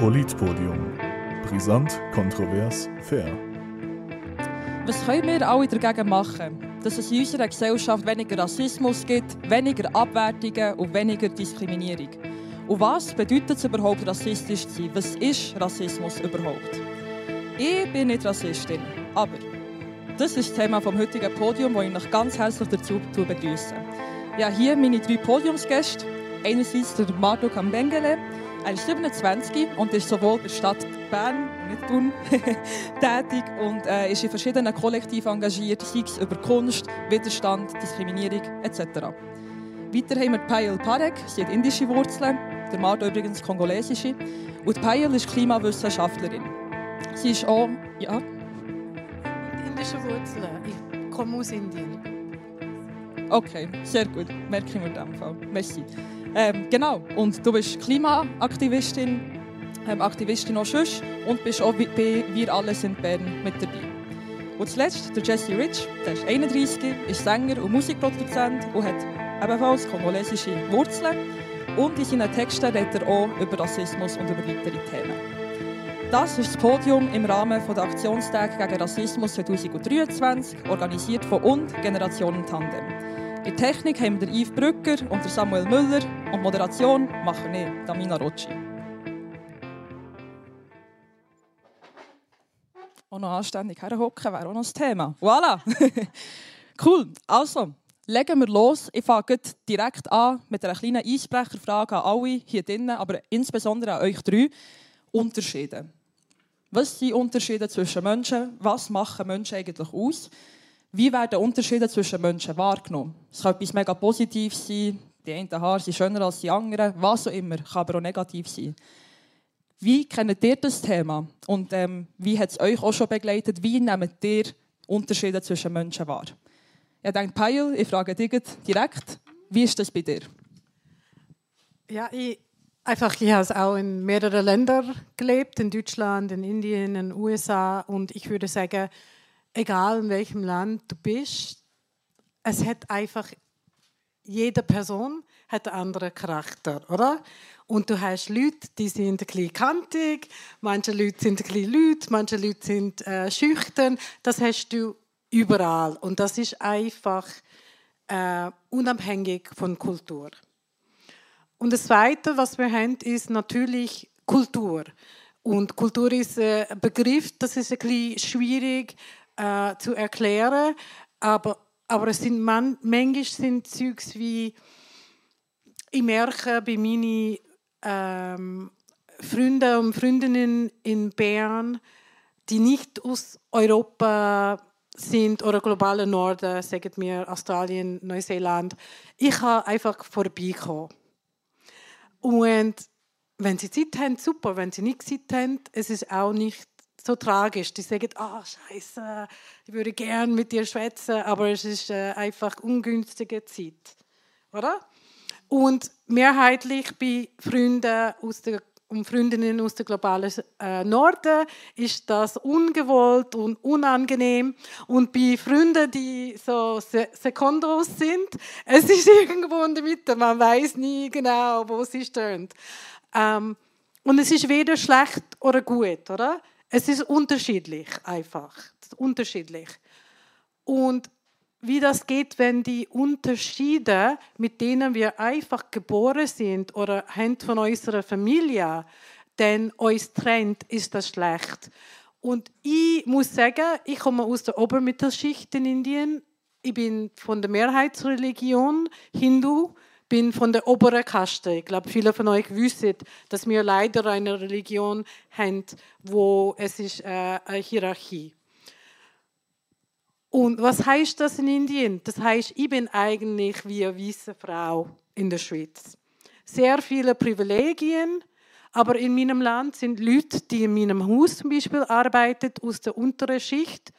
Politpodium. Brisant, kontrovers, fair. Was können wir alle dagegen machen, dass es in unserer Gesellschaft weniger Rassismus gibt, weniger Abwertungen und weniger Diskriminierung? Und was bedeutet es überhaupt, rassistisch zu sein? Was ist Rassismus überhaupt? Ich bin nicht Rassistin, aber das ist das Thema vom heutigen Podium, wo ich mich ganz herzlich dazu begrüße. Ja, hier meine drei Podiumsgäste. Einerseits der Marco Kambengele, er ist 27 und ist sowohl bei der Stadt Bern, nicht Thun, tätig und äh, ist in verschiedenen Kollektiven engagiert, sei es über Kunst, Widerstand, Diskriminierung etc. Weiter haben wir Payal Parek, sie hat indische Wurzeln, der Marco übrigens kongolesische. Und Payal ist Klimawissenschaftlerin. Sie ist auch, ja. Indische Wurzeln. Ich komme aus Indien. Okay, sehr gut. Merke ich mir in dem Fall. Merci. Ähm, genau, und du bist Klimaaktivistin, ähm, Aktivistin auch sonst und bist auch bei «Wir alle sind Bern» mit dabei. Und zuletzt der Jesse Rich, der ist 31, ist Sänger und Musikproduzent und hat ebenfalls kongolesische Wurzeln. Und in seinen Texten redet er auch über Rassismus und über weitere Themen. Das ist das Podium im Rahmen der Aktionstag gegen Rassismus 2023, organisiert von und Generationen Tandem. In der Technik haben wir Yves Brücker und Samuel Müller und Moderation machen wir, Damina Rocci. Auch noch anständig herhocken wäre auch noch das Thema. Voilà! cool, also legen wir los. Ich fange direkt an mit einer kleinen Eisbrecherfrage an alle hier drinnen, aber insbesondere an euch drei. Unterschiede. Was sind Unterschiede zwischen Menschen? Was machen Menschen eigentlich aus? Wie werden Unterschiede zwischen Menschen wahrgenommen? Es kann etwas mega positiv sein, die einen Haare sind schöner als die anderen, was auch immer, kann aber auch negativ sein. Wie kennt ihr das Thema und ähm, wie hat es euch auch schon begleitet? Wie nehmt ihr Unterschiede zwischen Menschen wahr? Ich denke, Payel, ich frage dich direkt, wie ist das bei dir? Ja, ich, einfach, ich habe auch in mehreren Ländern gelebt, in Deutschland, in Indien, in den USA und ich würde sagen, egal in welchem Land du bist, es hat einfach, jede Person hat einen anderen Charakter, oder? Und du hast Leute, die sind ein bisschen kantig, manche Leute sind ein bisschen laut, manche Leute sind äh, schüchtern. Das hast du überall. Und das ist einfach äh, unabhängig von Kultur. Und das Zweite, was wir haben, ist natürlich Kultur. Und Kultur ist ein Begriff, das ist ein bisschen schwierig äh, zu erklären. Aber, aber es sind man, manchmal sind Zeugs wie, ich merke bei meinen ähm, Freunden und Freundinnen in Bern, die nicht aus Europa sind oder globalen Norden, sagen wir Australien, Neuseeland, ich kann einfach vorbeikommen. Und wenn sie Zeit haben, super. Wenn sie nicht Zeit haben, es ist auch nicht so tragisch. Die sagen, ah, oh, scheiße, ich würde gern mit dir schwätzen, aber es ist äh, einfach ungünstige Zeit. Oder? Und mehrheitlich bei Freunden aus der und Freundinnen aus dem globalen äh, Norden ist das ungewollt und unangenehm. Und bei Freunden, die so Se Sekundos sind, es ist irgendwo in der Mitte, man weiß nie genau, wo sie stehen. Ähm, und es ist weder schlecht oder gut, oder? Es ist unterschiedlich einfach. Unterschiedlich. Und wie das geht, wenn die Unterschiede, mit denen wir einfach geboren sind oder haben von unserer Familie, denn uns trennt, ist das schlecht. Und ich muss sagen, ich komme aus der Obermittelschicht in Indien. Ich bin von der Mehrheitsreligion Hindu bin von der oberen Kaste. Ich glaube, viele von euch wissen, dass wir leider eine Religion haben, wo es ist äh, eine Hierarchie. Und was heißt das in Indien? Das heißt, ich bin eigentlich wie eine weiße Frau in der Schweiz. Sehr viele Privilegien, aber in meinem Land sind Leute, die in meinem Haus zum Beispiel arbeiten, aus der unteren Schicht,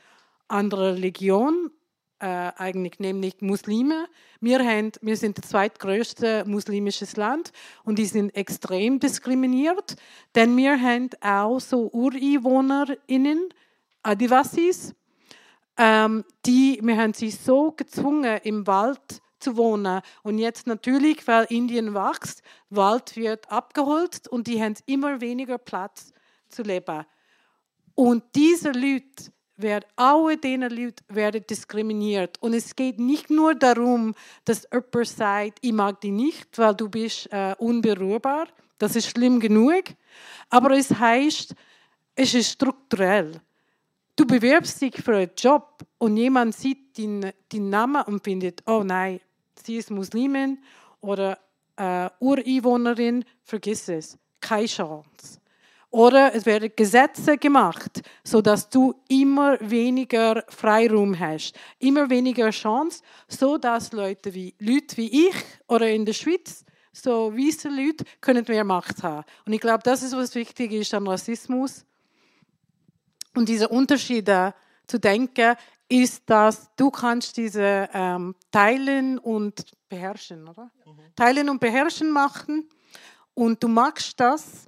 anderer Religion, äh, eigentlich nämlich Muslime. Wir, haben, wir sind das zweitgrößte muslimisches Land und die sind extrem diskriminiert, denn wir haben auch so UreinwohnerInnen, Adivasis, ähm, die, wir haben sie so gezwungen, im Wald zu wohnen. Und jetzt natürlich, weil Indien wächst, Wald wird abgeholt und die haben immer weniger Platz zu leben. Und diese Leute werden, alle diese Leute werden diskriminiert. Und es geht nicht nur darum, dass jemand sagt, ich mag dich nicht, weil du bist äh, unberührbar. Das ist schlimm genug. Aber es heißt, es ist strukturell. Du bewirbst dich für einen Job und jemand sieht deinen, deinen Namen und findet, oh nein, sie ist Muslimin oder äh, Ureinwohnerin, vergiss es. Keine Chance. Oder es werden Gesetze gemacht, sodass du immer weniger Freiraum hast, immer weniger Chance, sodass Leute wie, Leute wie ich oder in der Schweiz, so weiße Leute, können mehr Macht haben. Und ich glaube, das ist, was wichtig ist an Rassismus. Und diese Unterschiede zu denken, ist, dass du kannst diese ähm, teilen und beherrschen, oder? Mhm. Teilen und beherrschen machen. Und du magst das,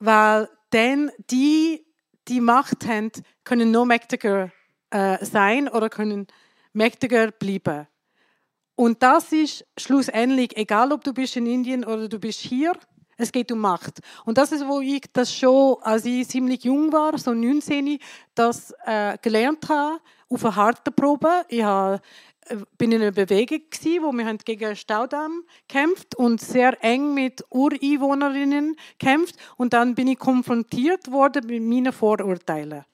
weil dann die, die Macht haben, können noch mächtiger äh, sein oder können mächtiger bleiben. Und das ist schlussendlich, egal ob du bist in Indien oder du bist hier, es geht um Macht. Und das ist, wo ich das schon, als ich ziemlich jung war, so 19, das äh, gelernt habe, auf einer harten Probe. Ich habe bin in einer Bewegung gewesen, wo wir gegen einen Staudamm kämpft und sehr eng mit Ureinwohnerinnen kämpft und dann bin ich konfrontiert worden mit meinen Vorurteilen.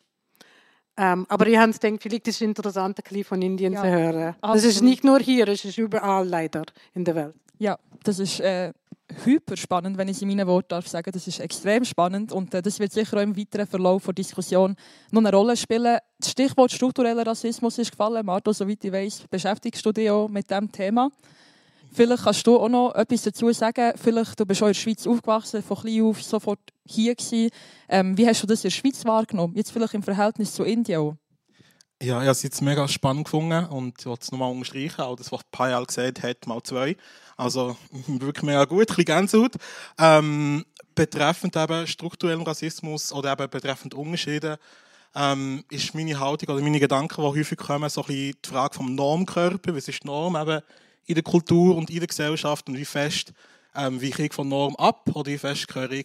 Ähm, aber ich habe gedacht, vielleicht ist es interessant, ein bisschen von Indien ja, zu hören. Absolut. Das ist nicht nur hier, es ist überall leider in der Welt. Ja, das ist äh, hyper spannend, wenn ich in meinen Worten darf sagen. Das ist extrem spannend und äh, das wird sicher auch im weiteren Verlauf der Diskussion noch eine Rolle spielen. Das Stichwort struktureller Rassismus ist gefallen. Marto, soweit ich weiß, beschäftigst du dich auch mit diesem Thema. Vielleicht kannst du auch noch etwas dazu sagen. Vielleicht, du bist auch in der Schweiz aufgewachsen, von klein auf sofort hier gewesen. Ähm, wie hast du das in der Schweiz wahrgenommen? Jetzt vielleicht im Verhältnis zu Indien auch. Ja, ich habe es jetzt mega spannend gefunden und ich wollte es nochmal unterstreichen, auch das, was Payal gesagt hat, mal zwei. Also wirklich mega gut, ein bisschen Gänsehaut. Ähm, betreffend eben strukturellen Rassismus oder eben betreffend Unterschiede, ähm, ist meine Haltung oder meine Gedanken, die häufig kommen, so ein bisschen die Frage vom Normkörper. Was ist die Norm eben in der Kultur und in der Gesellschaft und wie fest ähm, wie kriege ich von Norm ab oder ich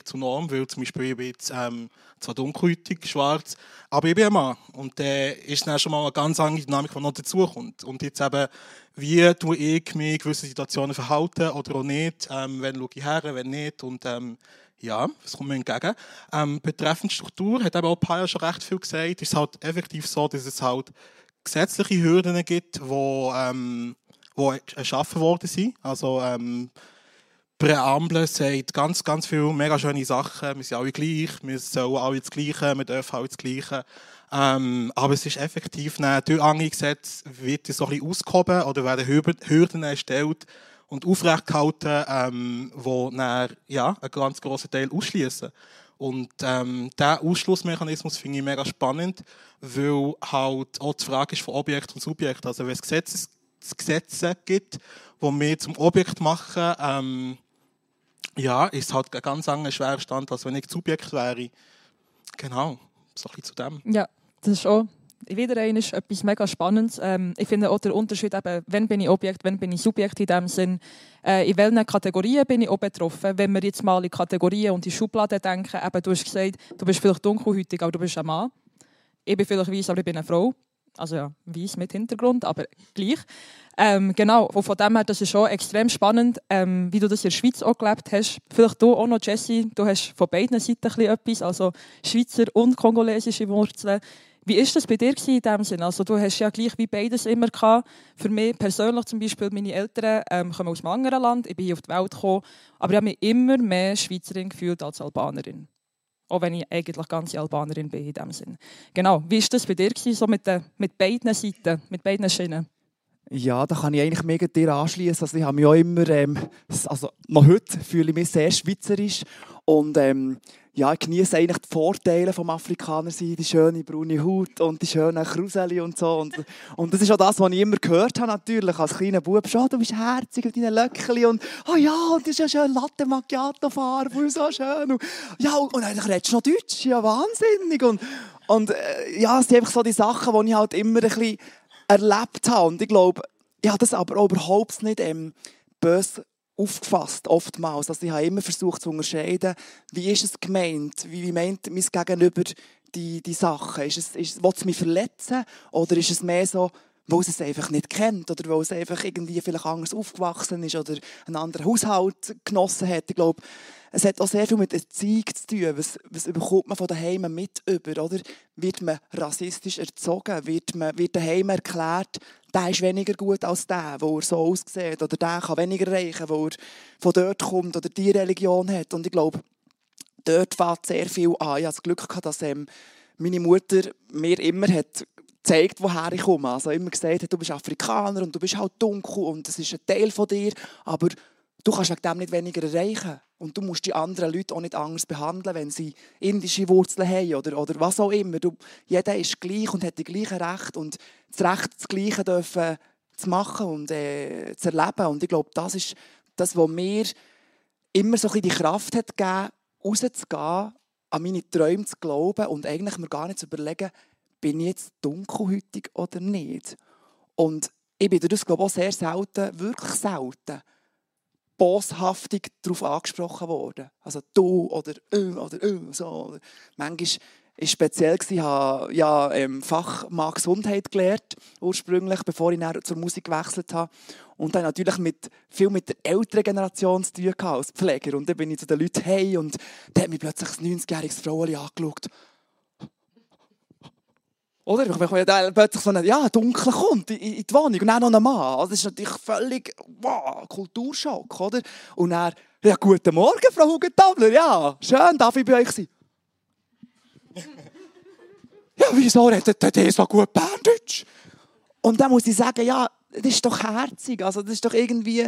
zur Norm, weil zum Beispiel ich bin jetzt, ähm, zwar dunkelhäutig, schwarz, aber ich bin ein Mann. Und da ist dann schon mal eine ganz andere Dynamik, die noch dazukommt. Und jetzt eben, wie tue ich mich in gewissen Situationen verhalten oder auch nicht, ähm, wenn schaue ich her, wenn nicht und ähm, ja, das kommt mir entgegen. Ähm, betreffend Struktur hat eben auch Paya schon recht viel gesagt. Es ist halt effektiv so, dass es halt gesetzliche Hürden gibt, die, ähm, die erschaffen worden sind. Also ähm, Präambel sagt ganz, ganz viele mega schöne Sachen. Wir sind alle gleich, wir sollen alle das Gleiche, wir dürfen alle das Gleiche. Ähm, aber es ist effektiv, durch andere Gesetze wird es so ein ausgehoben oder werden Hürden erstellt und aufrechtgehalten, ähm, die dann, ja, einen ganz grossen Teil ausschließen. Und ähm, dieser Ausschlussmechanismus finde ich mega spannend, weil halt auch die Frage ist von Objekt und Subjekt. Also wenn es Gesetze, Gesetze gibt, die wir zum Objekt machen, ähm, ja, ist halt ein ganz anderer schwerer Stand, als wenn ich Subjekt wäre. Genau, so ein zu dem. Ja, das ist auch wieder ist etwas mega Spannendes. Ähm, ich finde auch der Unterschied, eben, wenn bin ich Objekt, wenn bin ich Subjekt in dem Sinn. Äh, in welchen Kategorien bin ich auch betroffen? Wenn wir jetzt mal in Kategorien und in Schubladen denken, eben, du hast gesagt, du bist vielleicht dunkelhäutig, aber du bist ein Mann. Ich bin vielleicht weiß, aber ich bin eine Frau. Also ja, weiß mit Hintergrund, aber gleich. Ähm, genau, und von dem her, das ist schon extrem spannend, ähm, wie du das in der Schweiz auch gelebt hast. Vielleicht du auch noch, Jessie, du hast von beiden Seiten etwas, also Schweizer und kongolesische Wurzeln. Wie ist das bei dir in dem Sinne? Also du hast ja gleich wie beides immer gehabt. Für mich persönlich zum Beispiel, meine Eltern ähm, kommen aus einem anderen Land, ich bin hier auf die Welt gekommen, aber ich habe mich immer mehr Schweizerin gefühlt als Albanerin. Auch wenn ich eigentlich ganze Albanerin bin in dem Sinn. Genau, wie ist das bei dir so mit, den, mit beiden Seiten, mit beiden Schienen? Ja, da kann ich eigentlich mega dir anschließen. Also ich habe mich auch immer, ähm, also noch heute fühle ich mich sehr schweizerisch und ähm, ja, ich genieße eigentlich die Vorteile vom Afrikaner sein, die schöne braune Haut und die schönen Kruseli und so. Und, und das ist auch das, was ich immer gehört habe natürlich als kleiner Bub. Schon, du bist herzig mit deinen Löckchen und oh ja, und das ist ja schön Latte Macchiato Farbe und so schön. Und, ja, und eigentlich redest du noch Deutsch, ja wahnsinnig. Und, und äh, ja, es sind einfach so die Sachen, die ich halt immer ein bisschen erlebt habe. Und ich glaube, ich habe das aber überhaupt nicht ähm, böse aufgefasst, oftmals. Also ich habe immer versucht zu unterscheiden, wie ist es gemeint, wie, wie meint mein Gegenüber die, die Sachen. Ist es, ist, will es mich verletzen oder ist es mehr so, weil es es einfach nicht kennt oder weil es einfach irgendwie vielleicht anders aufgewachsen ist oder einen anderen Haushalt genossen hat. Ich glaube, es hat auch sehr viel mit Erziehung zu tun. Was, was bekommt man von daheim mit über? Oder? Wird man rassistisch erzogen? Wird, man, wird daheim erklärt, der ist weniger gut als der, wo er so aussieht? Oder der kann weniger erreichen, wo er von dort kommt oder die Religion hat? Und ich glaube, dort fängt sehr viel an. Ich hatte das Glück, gehabt, dass ähm, meine Mutter mir immer hat gezeigt, woher ich komme. Also immer gesagt hat, du bist Afrikaner und du bist halt dunkel und das ist ein Teil von dir, aber du kannst wegen dem nicht weniger erreichen. Und du musst die anderen Leute auch nicht anders behandeln, wenn sie indische Wurzeln haben oder, oder was auch immer. Du, jeder ist gleich und hat die gleichen Rechte und das Recht, das Gleiche dürfen zu machen und äh, zu erleben. Und ich glaube, das ist das, was mir immer so die Kraft hat gegeben, rauszugehen, an meine Träume zu glauben und eigentlich mir gar nicht zu überlegen, bin ich jetzt dunkelhütig oder nicht. Und ich bin das, glaube ich, auch sehr selten, wirklich selten, boshaftig darauf angesprochen worden. Also du oder äh, oder äh, so. Manchmal war speziell, ich habe ja, ähm, Fachmann Gesundheit gelernt, ursprünglich, bevor ich zur Musik gewechselt habe. Und dann natürlich mit, viel mit der älteren Generation zu tun als Pfleger. Und dann bin ich zu den Leuten hey und dann hat mich plötzlich ein 90-jähriges Frau angeschaut. Oder? Wenn da plötzlich so ein ja, Dunkel kommt in, in die Wohnung und dann noch ein Mann. Also das ist natürlich völlig wow, Kulturschock. Oder? Und dann, ja, guten Morgen, Frau Hugentabler. Ja, schön, darf ich bei euch sein? ja, wieso redet ihr so gut Berndeutsch? Und dann muss ich sagen, ja, das ist doch herzig. Also das ist doch irgendwie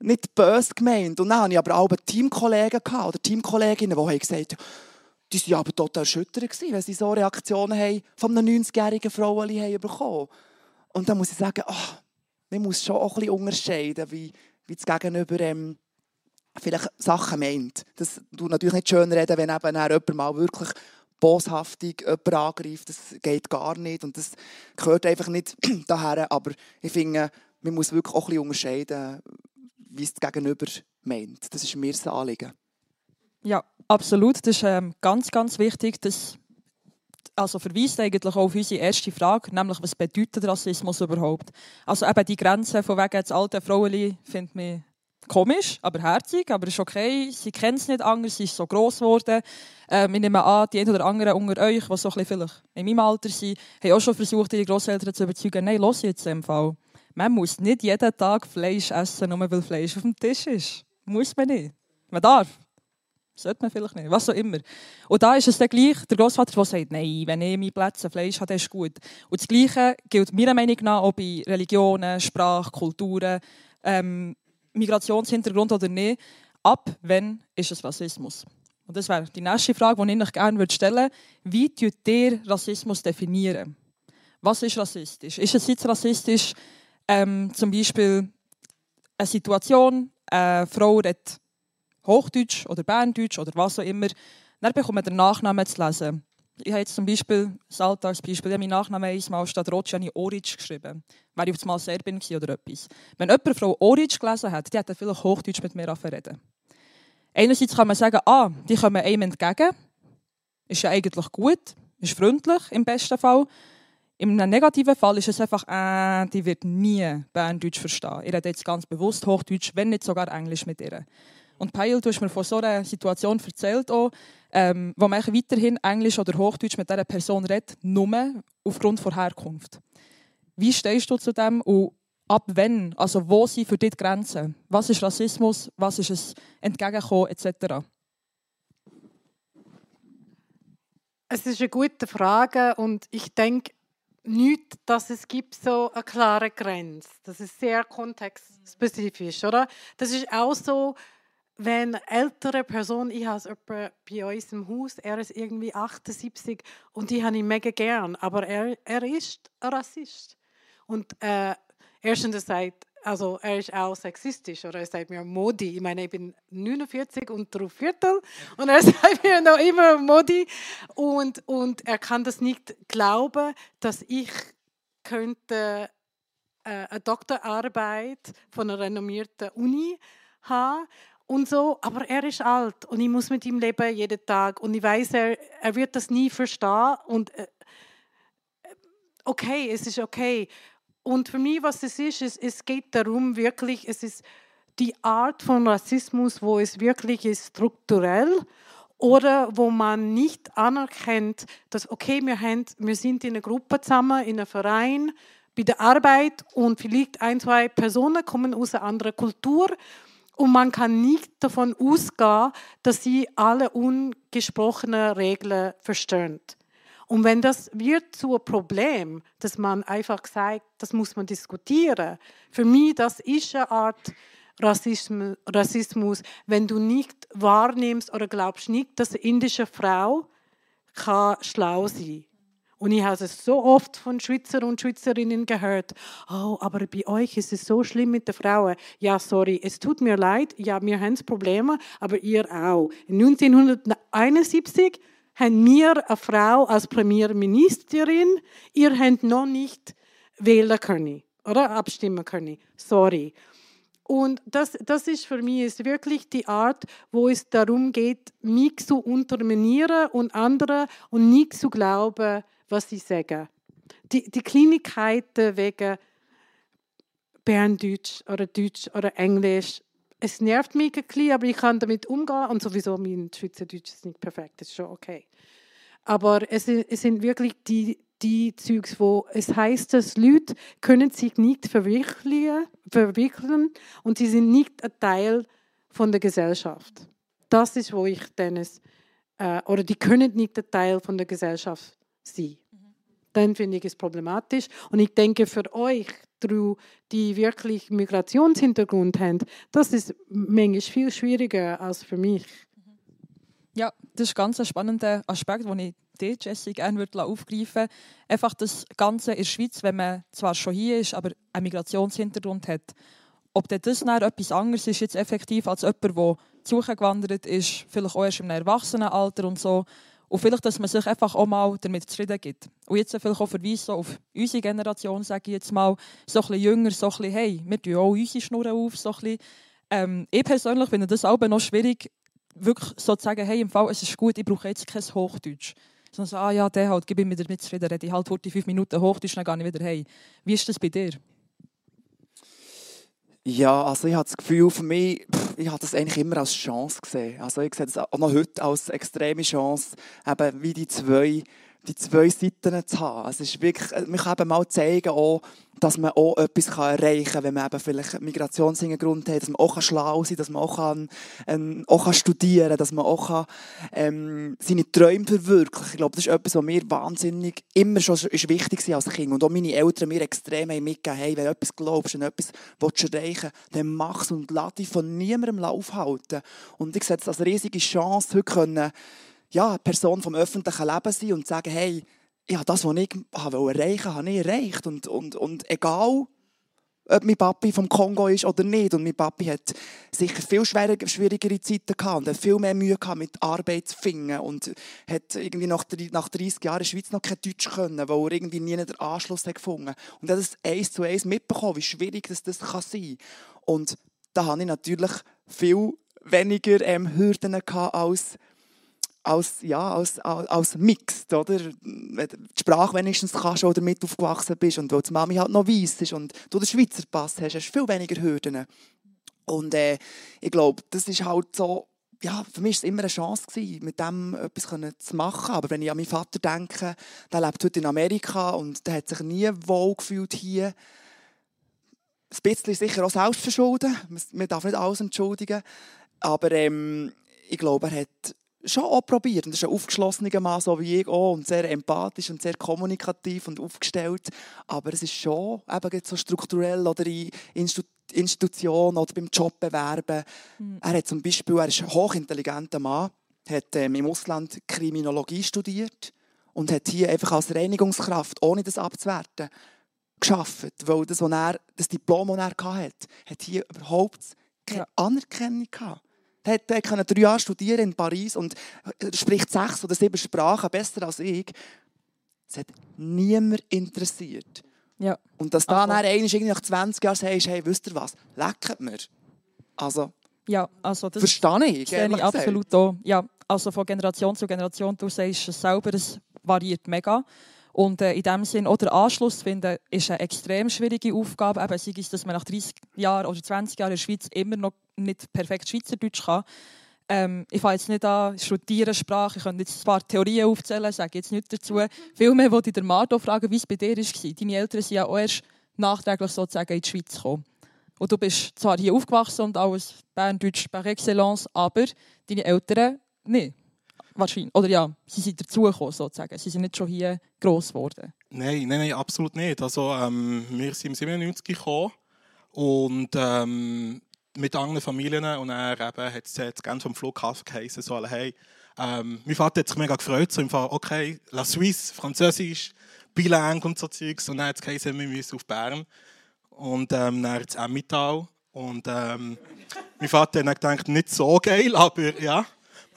nicht böse gemeint. Und dann hatte ich aber auch Teamkollegen oder Teamkolleginnen, die haben gesagt haben, die waren aber total erschüttert, wenn sie so Reaktionen haben von einem 90-jährigen Frauen haben bekommen. Und dann muss ich sagen, oh, man muss schon auch ein unterscheiden, wie, wie das Gegenüber ähm, vielleicht Sachen meint. Das du natürlich nicht schön reden, wenn eben jemand mal wirklich boshaftig jemanden angreift. Das geht gar nicht und das gehört einfach nicht daher. Aber ich finde, man muss wirklich auch ein unterscheiden, wie es das Gegenüber meint. Das ist mir das Anliegen. Ja, absolut. Das ist ähm, ganz, ganz wichtig. Das also verweist eigentlich auf unsere erste Frage, nämlich was bedeutet Rassismus überhaupt? Also eben die Grenze von wegen das alte Frauenli findet mich komisch, aber herzig, aber ist okay. Sie kennt es nicht anders, sie ist so gross geworden. Ähm, ich nehme an, die einen oder anderen unter euch, die so vielleicht in meinem Alter sind, haben auch schon versucht, ihre Großeltern zu überzeugen, nein, los jetzt im Fall. Man muss nicht jeden Tag Fleisch essen, nur weil Fleisch auf dem Tisch ist. Muss man nicht. Man darf. Sollte man vielleicht nicht, was auch immer. Und da ist es dann gleich der Großvater, der sagt, nein, wenn ich meine Plätze Fleisch habe, ist gut. Und das Gleiche gilt meiner Meinung nach auch bei Religionen, Sprache, Kulturen, ähm, Migrationshintergrund oder nicht. Ab wann ist es Rassismus? Und das wäre die nächste Frage, die ich Ihnen gerne stellen würde. Wie definiert ihr Rassismus definieren? Was ist rassistisch? Ist es jetzt rassistisch, ähm, zum Beispiel eine Situation, eine Frau redet Hochdeutsch oder Berndeutsch oder was auch immer, dann bekommt man den Nachnamen zu lesen. Ich habe jetzt zum Beispiel, das Alltagsbeispiel, ich habe meinen Nachnamen einmal statt Rocciani Oric geschrieben. Wäre ich auf einmal Serbin oder etwas. Wenn jemand Frau Oric gelesen hat, die hat dann vielleicht Hochdeutsch mit mir reden. Einerseits kann man sagen, ah, die kommen einem entgegen. Ist ja eigentlich gut, ist freundlich im besten Fall. Im negativen Fall ist es einfach, äh, die wird nie Berndeutsch verstehen. Ich rede jetzt ganz bewusst Hochdeutsch, wenn nicht sogar Englisch mit ihr. Und Peil, du hast mir von so einer Situation erzählt, auch, ähm, wo man weiterhin Englisch oder Hochdeutsch mit dieser Person redet, nur aufgrund der Herkunft. Wie stehst du zu dem und ab wann, also wo sind für dich die Grenzen? Was ist Rassismus, was ist es Entgegenkommen etc.? Es ist eine gute Frage und ich denke nicht, dass es gibt so eine klare Grenze. Das ist sehr kontextspezifisch, oder? Das ist auch so, wenn ältere Person, ich habe jemanden bei uns im Haus, er ist irgendwie 78 und die habe ich mega gern, aber er, er ist ein Rassist. Und äh, erstens sagt, also er ist auch sexistisch oder er sagt mir Modi. Ich meine, ich bin 49 und drei Viertel und er sagt mir noch immer Modi und, und er kann das nicht glauben, dass ich könnte äh, eine Doktorarbeit von einer renommierten Uni habe und so, aber er ist alt und ich muss mit ihm leben jeden Tag und ich weiß, er, er wird das nie verstehen und äh, okay, es ist okay. Und für mich, was es ist, es, es geht darum, wirklich, es ist die Art von Rassismus, wo es wirklich ist strukturell oder wo man nicht anerkennt, dass, okay, wir, haben, wir sind in einer Gruppe zusammen, in einem Verein, bei der Arbeit und vielleicht ein, zwei Personen kommen aus einer anderen Kultur und man kann nicht davon ausgehen, dass sie alle ungesprochenen Regeln verstehen. Und wenn das wird zu einem Problem, dass man einfach sagt, das muss man diskutieren, für mich das ist eine Art Rassismus, wenn du nicht wahrnimmst oder glaubst nicht, dass eine indische Frau kann schlau sein und ich habe es so oft von Schweizer und Schweizerinnen gehört. Oh, aber bei euch ist es so schlimm mit den Frauen. Ja, sorry, es tut mir leid. Ja, wir haben Probleme, aber ihr auch. 1971 haben wir eine Frau als Premierministerin. Ihr habt noch nicht wählen können oder abstimmen können. Sorry. Und das, das ist für mich ist wirklich die Art, wo es darum geht, mich zu unterminieren und andere und nicht zu glauben, was sie sagen. Die, die Kleinigkeiten wegen Berndeutsch oder Deutsch oder Englisch, es nervt mich ein bisschen, aber ich kann damit umgehen und sowieso mein Schweizerdeutsch ist nicht perfekt, das ist schon okay. Aber es, es sind wirklich die, die Züge, wo es heißt, dass Leute können sich nicht verwirklichen, verwirklichen und sie sind nicht ein Teil von der Gesellschaft. Das ist, wo ich dann äh, oder die können nicht ein Teil von der Gesellschaft sein. Dann finde ich es problematisch. Und ich denke, für euch, die wirklich Migrationshintergrund haben, das ist manchmal viel schwieriger als für mich. Ja, das ist ganz ein spannender Aspekt, den ich dir, Jessie, gerne aufgreifen würde. Einfach das Ganze in der Schweiz, wenn man zwar schon hier ist, aber einen Migrationshintergrund hat. Ob das dann etwas anderes ist jetzt effektiv als jemand, der zugewandert ist, vielleicht auch erst im Erwachsenenalter und so. Und vielleicht, dass man sich einfach auch mal damit zufrieden gibt. Und jetzt vielleicht auch verweisen auf unsere Generation, sage ich jetzt mal, so ein bisschen jünger, so ein bisschen, hey, wir tun auch unsere Schnurren auf, so ein bisschen. Ähm, ich persönlich finde das auch noch schwierig, wirklich so zu sagen, hey, im Fall, es ist gut, ich brauche jetzt kein Hochdeutsch. Sondern so, ah ja, der halt, gib mir damit zufrieden, rede ich halt die fünf Minuten Hochdeutsch, dann gehe ich wieder hey. Wie ist das bei dir? Ja, also ich habe das Gefühl, für mich, ich habe das eigentlich immer als Chance gesehen. Also ich sehe das auch noch heute als extreme Chance, eben wie die zwei die zwei Seiten zu haben. Es ist wirklich, äh, man kann eben mal zeigen, auch, dass man auch etwas erreichen kann, wenn man eben vielleicht einen Migrationshintergrund hat, dass man auch schlau sein kann, dass man auch, kann, ähm, auch kann studieren kann, dass man auch kann, ähm, seine Träume verwirklichen Ich glaube, das ist etwas, was mir wahnsinnig immer schon ist wichtig war als Kind. Und auch meine Eltern mir extrem mitgegeben hey, wenn du etwas glaubst und etwas willst erreichen dann mach es und lass dich von niemandem aufhalten. Und ich sehe es als riesige Chance, heute können, ja, Person vom öffentlichen Leben sein und sagen, hey, ja, das, was ich erreichen wollte, habe ich erreicht. Und, und, und egal, ob mein Papi vom Kongo ist oder nicht. Und mein Papi hat sicher viel schwierigere Zeiten gehabt und hat viel mehr Mühe gehabt, mit Arbeit zu finden. Und hat irgendwie nach, nach 30 Jahren in der Schweiz noch kein Deutsch können, weil er irgendwie nie den Anschluss hat gefunden Und er hat es eins zu eins mitbekommen, wie schwierig das, das kann sein kann. Und da hatte ich natürlich viel weniger ähm, Hürden gehabt als als, ja, als, als, als Mixed, oder? Die Sprache wenigstens kannst oder mit aufgewachsen bist und weil die Mami halt noch weiss ist und du den Schweizer Pass hast, hast du viel weniger Hürden. Und äh, ich glaube, das ist halt so, ja, für mich war es immer eine Chance, gewesen, mit dem etwas zu machen. Aber wenn ich an meinen Vater denke, der lebt heute in Amerika und der hat sich nie wohl gefühlt hier. Ein bisschen sicher auch selbst verschulden. Man darf nicht alles entschuldigen. Aber ähm, ich glaube, er hat schon auch probiert. Und das ist ein aufgeschlossener Mann, so wie ich auch, und sehr empathisch und sehr kommunikativ und aufgestellt. Aber es ist schon eben so strukturell oder in Institutionen oder beim Job bewerben. Mhm. Er hat zum Beispiel, er ist ein hochintelligenter Mann, hat ähm, im Ausland Kriminologie studiert und hat hier einfach als Reinigungskraft, ohne das abzuwerten, geschafft, weil das, was er, das Diplom, das er hatte, hat hier überhaupt keine Anerkennung gehabt. Er konnte drei Jahre studieren in Paris und spricht sechs oder sieben Sprachen besser als ich. Es hat niemand interessiert. Ja. Und dass da dann irgendwie nach 20 Jahren sagst, hey, wisst ihr was, leckt mir. Also, Ja, also das verstehe ich, sehe ich absolut auch. Ja, also von Generation zu Generation, du sagst es selber, es variiert mega. Und äh, in dem Sinn, auch der Anschluss finden, ist eine extrem schwierige Aufgabe. Eben, sei es, dass man nach 30 Jahren oder 20 Jahren in der Schweiz immer noch nicht perfekt Schweizerdeutsch kann. Ähm, ich fange jetzt nicht an, studieren Sprache, ich könnte jetzt ein paar Theorien aufzählen, sage jetzt nichts dazu. Vielmehr wollte ich der Marto fragen, wie es bei dir war. Deine Eltern sind ja auch erst nachträglich sozusagen in die Schweiz gekommen. Und du bist zwar hier aufgewachsen und alles Berndeutsch par excellence, aber deine Eltern nicht. Wahrscheinlich. Oder ja, sie sind dazugekommen sozusagen. Sie sind nicht schon hier gross geworden. Nein, nein, nein, absolut nicht. Also, ähm, wir sind im 97 gekommen und ähm, mit anderen Familien und er eben hat es ganz vom Flughafen geheißen, so hey, ähm, mein Vater hat sich mega gefreut, so im Fall, okay, La Suisse, Französisch, bilang und so Zeugs und dann hat es geheißen, wir müssen auf Bern und ähm, dann ins Emmental und ähm, mein Vater hat dann gedacht, nicht so geil, aber ja,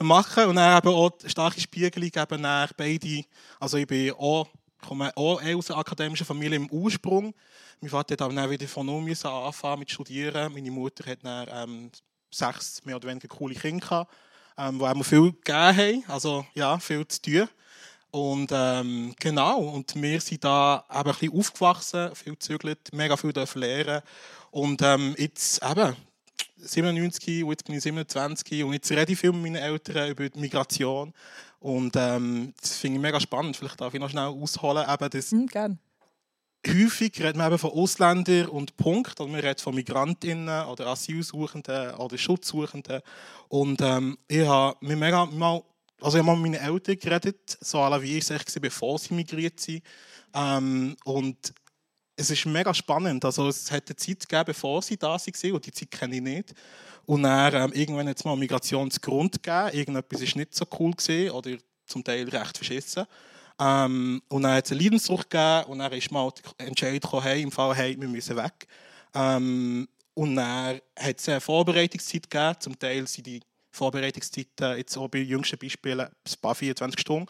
machen und dann eben auch starke Spiegelung, eben dann beide, also ich bin auch komme auch aus einer akademischen Familie im Ursprung. Mein Vater hat dann wieder von null anfangen mit Studieren. Meine Mutter hat dann ähm, sechs mehr oder weniger coole Kinder gehabt, ähm, die mir viel gegeben haben. Also ja, viel zu tun. Und ähm, genau, und wir sind da eben ein bisschen aufgewachsen, viel gezügelt, mega viel lernen. Und ähm, jetzt eben 97 und jetzt bin ich 27 und jetzt rede ich viel mit meinen Eltern über die Migration. Und ähm, das finde ich mega spannend. Vielleicht darf ich noch schnell ausholen, eben, dass Hm, gerne. häufig redet man eben von Ausländern und Punkt. Oder man redet von Migrantinnen oder Asylsuchenden oder Schutzsuchenden. Und ähm, ich habe mir mega mal, also ich habe mit meinen Eltern geredet, so alle wie ich es war, bevor sie migriert sind. Ähm, und es ist mega spannend. Also es hat eine Zeit gegeben, bevor sie da waren, und die Zeit kenne ich nicht. Und dann ähm, irgendwann hat es mal Migrationsgrund gegeben. Irgendetwas war nicht so cool gewesen, oder zum Teil recht verschissen. Ähm, und dann hat es einen Leidensdruck gegeben und dann ist mal der Entscheid gekommen, hey, im Fall, hey, wir müssen weg. Ähm, und dann hat es eine Vorbereitungszeit gegeben. Zum Teil sind die Vorbereitungszeiten jetzt auch bei jüngsten Beispielen ein paar 24 Stunden.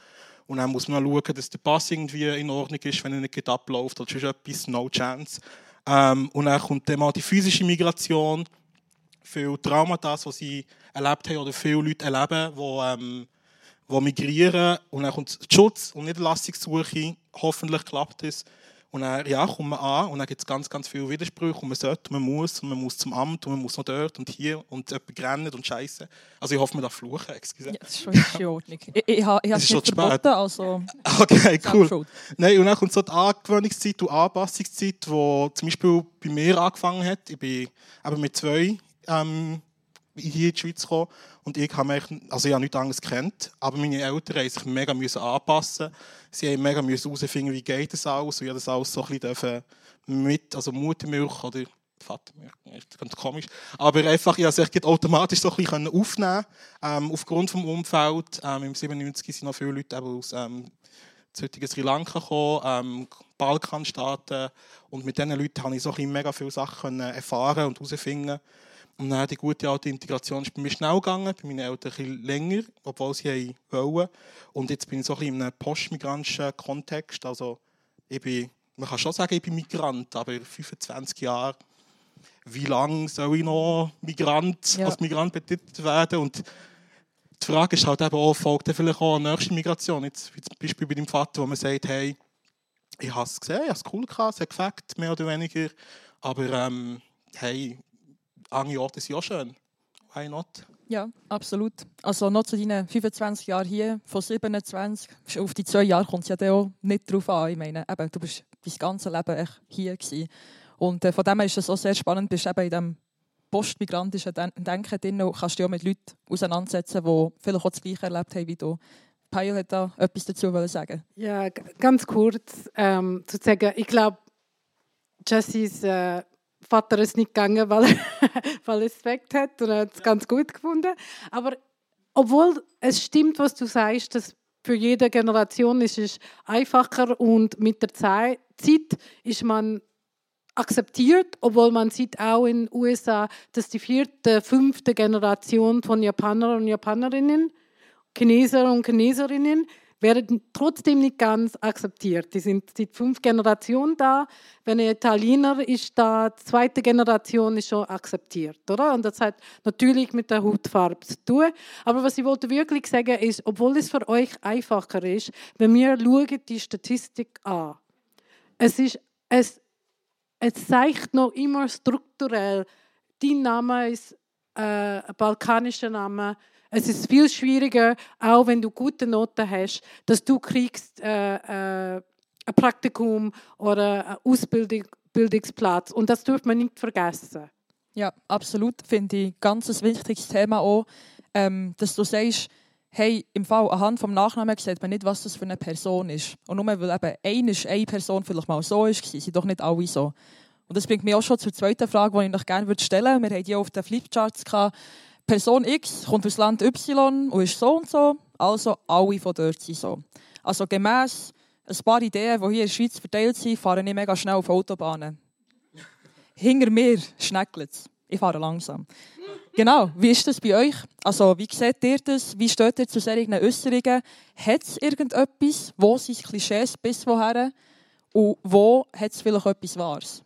Und dann muss man schauen, dass der Pass irgendwie in Ordnung ist, wenn er nicht abläuft oder sonst etwas, no chance. Ähm, und dann kommt dann mal die physische Migration, viele Traumata, die sie erlebt haben oder viele Leute erleben, die, ähm, die migrieren. Und dann kommt Schutz- und Niederlassungssuche. Hoffentlich klappt es. Und dann ja, kommt man an und dann gibt es ganz, ganz viele Widersprüche und man sollte, und man muss und man muss zum Amt und man muss noch dort und hier und jemand rennt und scheiße. Also ich hoffe, man darf fluchen. Excuse. Ja, das ist schon in Ordnung. Ich, ich, habe- ich habe Es nicht verboten, spät. also Okay, cool. Nein, und dann kommt so die Angewöhnungszeit und Anpassungszeit, die zum Beispiel bei mir angefangen hat. Ich bin eben mit zwei ähm, hier in die Schweiz gekommen und ich habe mich, also ich habe nichts anderes gekannt, aber meine Eltern haben sich mega anpassen. Sie haben mega herausfinden, wie geht das alles und ich das alles so ein bisschen mit, also Muttermilch oder Vatermilch, ist ganz komisch, aber einfach, ich konnte es automatisch so ein bisschen aufnehmen ähm, aufgrund des Umfelds. Ähm, Im 97 sind noch viele Leute aus ähm, das heutige Sri Lanka gekommen, ähm, Balkanstaaten. Und mit diesen Leuten habe ich so ein bisschen mega viele Sachen erfahren und herausfinden. Und dann die gute alte Integration ist bei mir schnell gegangen, bei meinen Eltern ein länger, obwohl sie wollen. Und jetzt bin ich so ein bisschen in einem postmigrantischen Kontext. Also ich bin, man kann schon sagen, ich bin Migrant, aber 25 Jahre, wie lange soll ich noch Migrant, Ja. als Migrant betitelt werden? Und die Frage ist halt eben auch, folgt dann vielleicht auch eine nächste Migration? Jetzt, wie zum Beispiel bei deinem Vater, wo man sagt, hey, ich habe es gesehen, ich habe es cool gehabt, es hat gefällt, mehr oder weniger. Aber ähm, hey, andere Orte sind auch schön. Why not? Ja, absolut. Also noch zu deinen 25 Jahren hier, von 27, auf die zwei Jahre kommt es ja auch nicht drauf an. Ich meine, eben, du bist dein ganzes Leben echt hier gewesen. Und äh, von dem her ist es auch sehr spannend, bist eben in diesem postmigrantischen Den Denken drin und kannst dich auch mit Leuten auseinandersetzen, die vielleicht auch das Gleiche erlebt haben wie du. Paio hat da etwas dazu sagen. Ja, ganz kurz ähm, zu sagen, ich glaube, Jessys äh, Vater ist nicht gegangen, weil, weil er es weg hat und er hat es ganz gut gefunden. Aber obwohl es stimmt, was du sagst, dass für jede Generation ist es einfacher und mit der Zeit, Zeit ist man akzeptiert, obwohl man sieht auch in den USA, dass die vierte, fünfte Generation von Japanern und Japanerinnen, Chineser und Chineserinnen, werden trotzdem nicht ganz akzeptiert. Die sind seit fünf Generationen da. Wenn ein Italiener ist da, zweite Generation ist schon akzeptiert, oder? Und das hat natürlich mit der Hautfarbe zu tun. Aber was ich wollte wirklich sagen ist, obwohl es für euch einfacher ist, wenn wir schauen die Statistik an, es ist es, es zeigt noch immer strukturell, dein Name ist äh, ein balkanischer Name es ist viel schwieriger, auch wenn du gute Noten hast, dass du kriegst äh, äh, ein Praktikum oder einen Ausbildungsplatz. Und das dürfen wir nicht vergessen. Ja, absolut. Finde ich ein ganz wichtiges Thema auch, ähm, dass du sagst, hey, im Fall anhand des Nachnamen sieht man nicht, was das für eine Person ist. Und nur weil eben eine, eine Person vielleicht mal so ist, sind doch nicht alle so. Und das bringt mich auch schon zur zweiten Frage, die ich noch gerne stellen würde. Wir hatten ja auf den Flipcharts gehabt, Person X kommt aus Land Y und ist so und so, also alle von dort sind so. Also gemäss ein paar Ideen, die hier in der Schweiz verteilt sind, fahre ich mega schnell auf Autobahnen. Hinter mir schneckelt es. Ich fahre langsam. Genau, wie ist das bei euch? Also, wie seht ihr das? Wie steht ihr zu solchen Äußerungen? Hat es irgendetwas? Wo sind Klischees bis woher? Und wo hat es vielleicht etwas Wahres?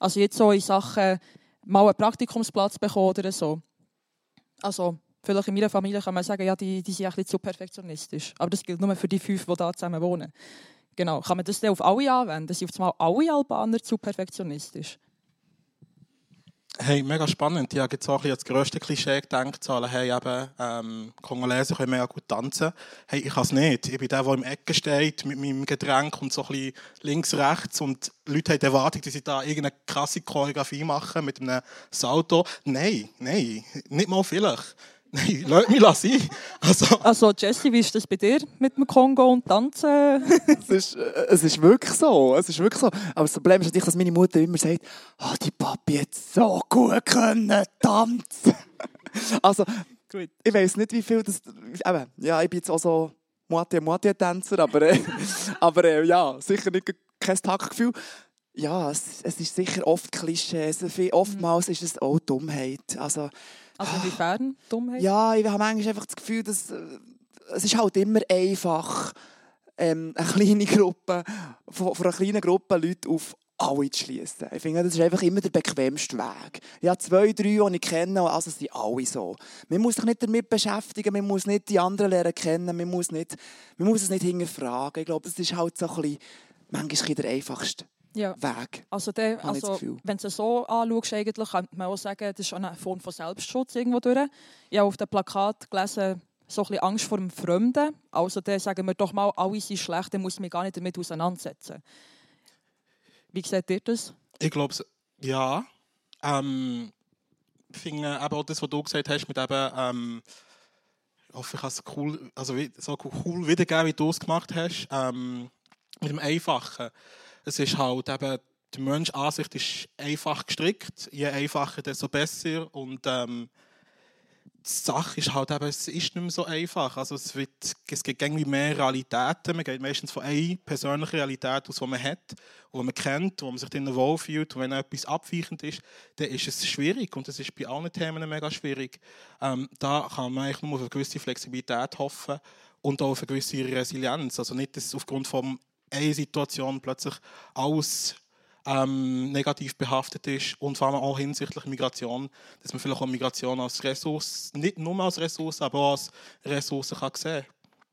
Also jetzt so in Sachen mal einen Praktikumsplatz bekommen oder so. Also, vielleicht in meiner Familie kann man sagen, ja, die, die sind ein bisschen zu perfektionistisch. Aber das gilt nur für die fünf, die da zusammen wohnen. Genau. Kann man das dann auf alle anwenden? Sind auf einmal alle Albaner zu perfektionistisch? Hey, mega spannend. Ich habe jetzt auch ein das grösste Klischee gedacht, so, hey, eben, ähm, Kongolesen können mega gut tanzen. Hey, ich kann es nicht. Ich bin der, der im Ecken steht, mit meinem Getränk und so ein bisschen links, rechts und Leute haben die Erwartung, dass sie da irgendeine krasse Choreografie machen mit einem Salto. Nein, nein, nicht mal vielleicht. Nein, lass mich sein. Also, also Jesse, wie ist das bei dir mit dem Kongo und Tanzen? es, ist, äh, es ist wirklich so. Es ist wirklich so. Aber das Problem ist natürlich, dass meine Mutter immer sagt, oh, die Papi jetzt so gut können tanzen. also, Gut. ich weiß nicht, wie viel das... Eben, ja, ich bin jetzt auch so Moitié-Moitié-Tänzer, aber, äh, aber äh, ja, sicher nicht kein Taktgefühl. Ja, es, es ist sicher oft Klischee. Oftmals ist es auch Dummheit. Also, also inwiefern Dummheit? Ja, ich habe manchmal einfach das Gefühl, dass äh, es ist halt immer einfach, ähm, eine kleine Gruppe, von, von einer kleinen Gruppe Leute auf alle zu schließen. Ich finde, das ist einfach immer der bequemste Weg. Ich habe zwei, drei, die ich kenne, also sind alle so. Man muss sich nicht damit beschäftigen, man muss nicht die anderen lernen kennen, man muss, nicht, man muss es nicht hinterfragen. Ich glaube, das ist halt so ein bisschen, manchmal der einfachste ja. Weg. Also, der, also wenn du es so anschaust, eigentlich, könnte man auch sagen, das ist eine Form von Selbstschutz irgendwo durch. Ich habe auf dem Plakat gelesen, so ein bisschen Angst vor dem Fremden. Also dann sagen wir doch mal, alle sind schlecht, dann muss ich mich gar nicht damit auseinandersetzen. Wie seht ihr das? Ich glaube, ja. Ähm, ich finde eben auch das, was du gesagt hast, mit eben, ähm, ich hoffe, ich kann es cool, also so cool wiedergeben, wie du es gemacht hast, ähm, mit dem Einfachen. Es ist halt eben, die Menschenansicht ist einfach gestrickt. Je einfacher, desto besser. Und ähm, die Sache ist halt eben, es ist nicht mehr so einfach. Also es, wird, es gibt irgendwie mehr Realitäten. Man geht meistens von einer persönlichen Realität aus, die man hat, die man kennt, wo man sich drinnen wohlfühlt. Und wenn etwas abweichend ist, dann ist es schwierig. Und das ist bei allen Themen mega schwierig. Ähm, da kann man eigentlich nur auf eine gewisse Flexibilität hoffen und auch auf eine gewisse Resilienz. Also nicht, dass aufgrund vom eine Situation plötzlich alles ähm, negativ behaftet ist und vor allem auch hinsichtlich Migration, dass man vielleicht auch Migration als Ressource, nicht nur als Ressource, aber auch als Ressource kann sehen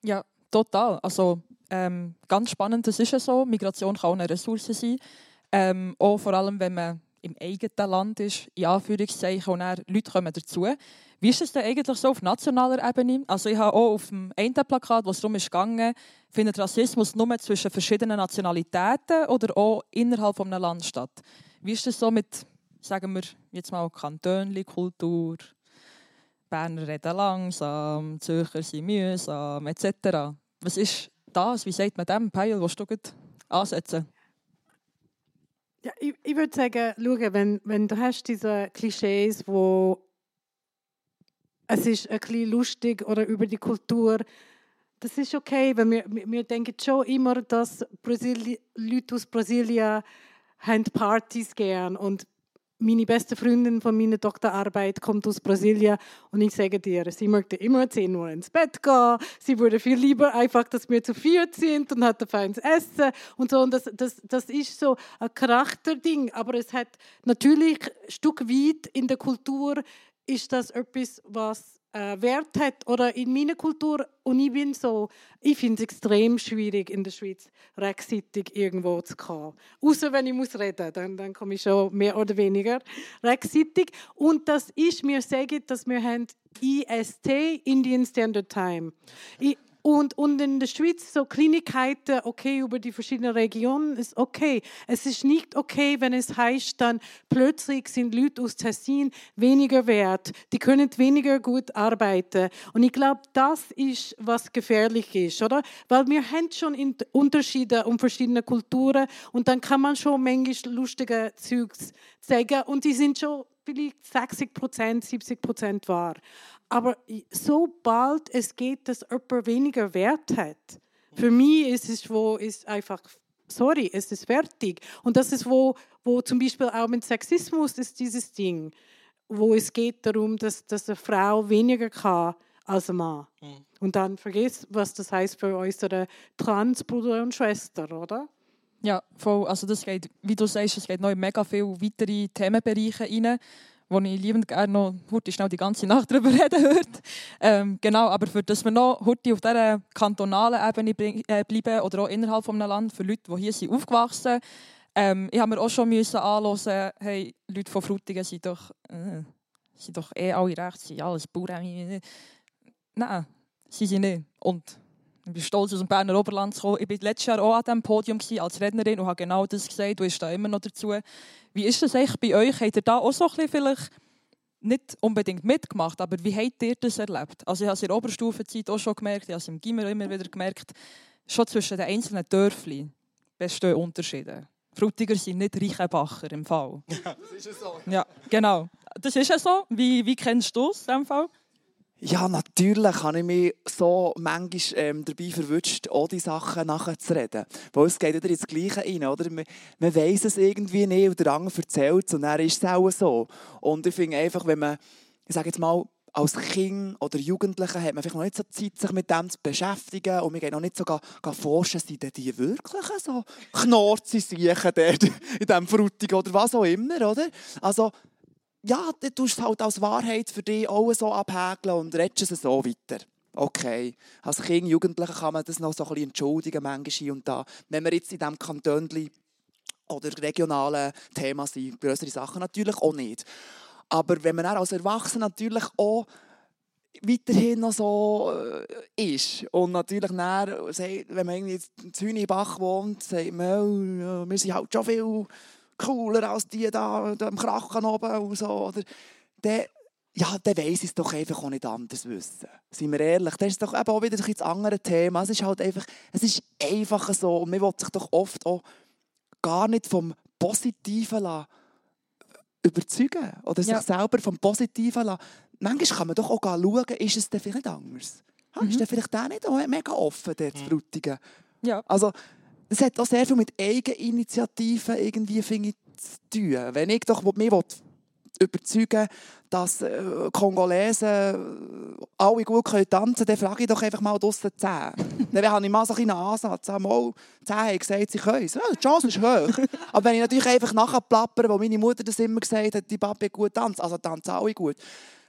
Ja, total. Also ähm, ganz spannend, das ist ja so. Migration kann auch eine Ressource sein. Ähm, auch vor allem, wenn man im eigenen Land ist, in Anführungszeichen, und dann Leute kommen dazu. Wie ist es denn eigentlich so auf nationaler Ebene? Also ich habe auch auf dem einen Plakat, wo es darum ging, findet Rassismus nur zwischen verschiedenen Nationalitäten oder auch innerhalb eines Landes statt? Wie ist es so mit, sagen wir jetzt mal, Kantönli-Kultur, Berner reden langsam, Zürcher sind mühsam, etc. Was ist das? Wie sagt man dem? Peil, was du ansetzen? Ja, ich, ich würde sagen, schau, wenn, wenn du hast diese Klischees, wo es ist ein bisschen lustig oder über die Kultur, das ist okay, weil wir, wir denken schon immer, dass Brasili Leute aus Brasilien haben Partys gern und meine beste Freundin von meiner Doktorarbeit kommt aus Brasilien und ich sage dir, sie möchte immer 10 Uhr ins Bett gehen. Sie würde viel lieber einfach, dass wir zu viert sind und hat ein feines Essen und so. Und das, das, das ist so ein Charakterding. Aber es hat natürlich ein Stück weit in der Kultur ist das etwas, was äh, Wert hat. Oder in meiner Kultur, und ich bin so, ich finde es extrem schwierig in der Schweiz, rechtzeitig irgendwo zu kommen. Außer wenn ich muss reden, dann, dann komme ich schon mehr oder weniger rechtzeitig. Und das ist, mir sagen, dass wir haben IST, Indian Standard Time. Ich, und, und in der Schweiz so Kleinigkeiten, okay, über die verschiedenen Regionen ist okay. Es ist nicht okay, wenn es heißt, dann plötzlich sind Leute aus Tessin weniger wert. Die können weniger gut arbeiten. Und ich glaube, das ist, was gefährlich ist, oder? Weil wir haben schon Unterschiede und verschiedene Kulturen und dann kann man schon manchmal lustige Zeugs zeigen und die sind schon vielleicht 60 Prozent, 70 Prozent wahr. Aber sobald es geht, dass jemand weniger Wert hat, für mich ist es wo ist einfach sorry, es ist fertig. Und das ist wo, wo zum Beispiel auch mit Sexismus ist dieses Ding, wo es geht darum, dass, dass eine Frau weniger kann als ein Mann. Mhm. Und dann vergisst, was das heißt für unsere Transbruder und Schwester, oder? Ja, voll. Also das geht, wie du sagst, es geht noch in mega viele weitere Themenbereiche rein wo ich liebend gerne noch heute schnell die ganze Nacht darüber reden würde. Ähm, genau, aber für dass wir noch heute auf dieser kantonalen Ebene äh, bleiben oder auch innerhalb eines Landes, für Leute, die hier sind aufgewachsen ähm, ich habe mir auch schon müssen anhören, hey, Leute von Frutigen sind doch, äh, sind doch eh alle recht, sind alles Bauern. Nein, sie sind nicht. Und ich bin stolz, aus dem Berner Oberland zu kommen. Ich war letztes Jahr auch an diesem Podium als Rednerin und habe genau das gesagt. Du bist da immer noch dazu. Wie ist das eigentlich bei euch? Habt ihr da auch so ein bisschen vielleicht nicht unbedingt mitgemacht, aber wie habt ihr das erlebt? Also ich habe es in der Oberstufenzeit auch schon gemerkt, ich habe es im Gimmer immer wieder gemerkt, schon zwischen den einzelnen Dörfern bestehen Unterschiede. Frutiger sind nicht Reichenbacher im Fall. Ja, das ist ja so. Ja, genau. Das ist ja so. Wie, wie kennst du es in diesem Fall? Ja, natürlich habe ich mich so manchmal ähm, dabei verwünscht, auch die Sachen nachzureden. Weil es geht wieder ins Gleiche rein, oder? Man, man weiss es irgendwie nicht und der andere erzählt es und dann ist es auch so. Und ich finde einfach, wenn man, ich sage jetzt mal, als Kind oder Jugendliche hat man vielleicht noch nicht so Zeit, sich mit dem zu beschäftigen und wir gehen noch nicht so gar, gar forschen, sind die wirklich so Knorzi siechen in diesem Frutig oder was auch immer, oder? Also, ja, du tust es halt als Wahrheit für dich auch so abhäkeln und redest es so weiter. Okay, als Kind, Jugendliche kann man das noch so ein bisschen entschuldigen, manchmal hier und da. Wenn wir jetzt in diesem Kanton oder regionalen Thema sind, größere Sachen natürlich auch nicht. Aber wenn man als Erwachsener natürlich auch weiterhin noch so äh, ist und natürlich dann, wenn man irgendwie in Zünibach wohnt, sagt man, oh, wir sind halt schon viel cooler als die da, am Krachen oben und so. Oder, der, ja, dann weiss es doch einfach auch nicht anders wissen. Seien wir ehrlich, das ist doch eben auch wieder ein das andere Thema. Es ist halt einfach, es ist einfach so und man will sich doch oft auch gar nicht vom Positiven lassen, überzeugen oder sich ja. selber vom Positiven lassen. Manchmal kann man doch auch schauen, ist es denn vielleicht anders? Mhm. Ist der vielleicht der nicht auch mega offen, der zu Frutigen? Ja. Also, es hat auch sehr viel mit Eigeninitiativen irgendwie, finde ich, zu tun. Wenn ich doch mich überzeugen dass äh, Kongolesen äh, alle gut können tanzen können, dann frage ich doch einfach mal draussen 10. dann habe ich mal so einen Ansatz. Mal 10 haben gesagt, sie können es. Ja, die Chance ist hoch. Aber wenn ich natürlich einfach nachher plappere, wo meine Mutter das immer gesagt hat, die Papi gut tanzt, also tanzen alle gut.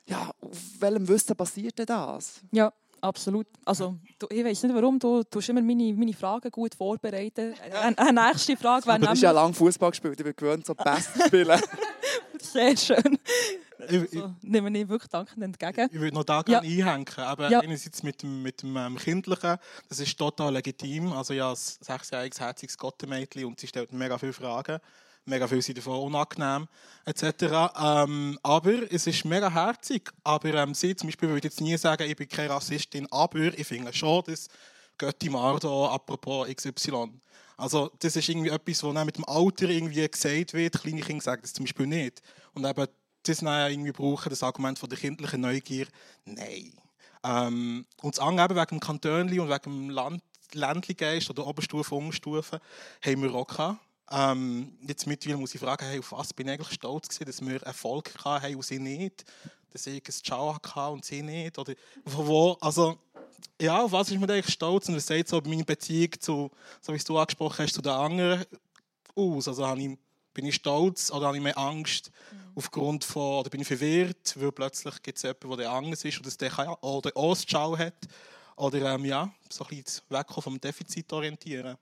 Ja, auf welchem Wissen passiert denn das? Ja. Absolut. Also, du, ich weiß nicht warum, du tust immer meine, meine Fragen gut vorbereiten. Eine, eine nächste Frage wäre Du hast ja lange Fußball gespielt, ich bin gewöhnt, so Best zu spielen. Sehr schön. Ich, so, nehme ich wirklich dankend entgegen. Ich würde noch da gerne ja. einhängen. Aber ja. einerseits mit dem, mit dem ähm, Kindlichen, das ist total legitim. Also ja, ein sechsjähriges, herziges Gottemädchen und sie stellt mega viele Fragen mega viel sind davon unangenehm etc. Ähm, aber es ist mega herzig. Aber ähm, sie zum Beispiel würde jetzt nie sagen, ich bin keine Rassistin, aber ich finde schon, dass Götti Mardo, apropos XY. Also das ist irgendwie etwas, was mit dem Alter irgendwie gesagt wird. Kleine Kinder sagen das zum Beispiel nicht. Und eben das dann irgendwie brauchen, das Argument von der kindlichen Neugier, nein. Ähm, und das andere wegen dem Kantönli und wegen dem Land, Ländli-Geist oder Oberstufe, Unterstufe, haben wir auch gehabt. Ähm, jetzt mittlerweile muss ich fragen, hey, auf was bin ich eigentlich stolz gewesen, dass wir Erfolg hatten und sie nicht, dass ich ein Ciao hatte und sie nicht, oder wo, also ja, auf was ist man eigentlich stolz? Und was sagt so meine Beziehung zu, so wie du angesprochen hast, zu den anderen aus, also ich, bin ich stolz oder habe ich mehr Angst mhm. aufgrund von, oder bin ich verwirrt, weil plötzlich gibt es jemanden, der Angst ist oder der kann, oder auch Ciao hat? Oder ähm, ja, so ein bisschen wegkommen vom Defizit orientieren.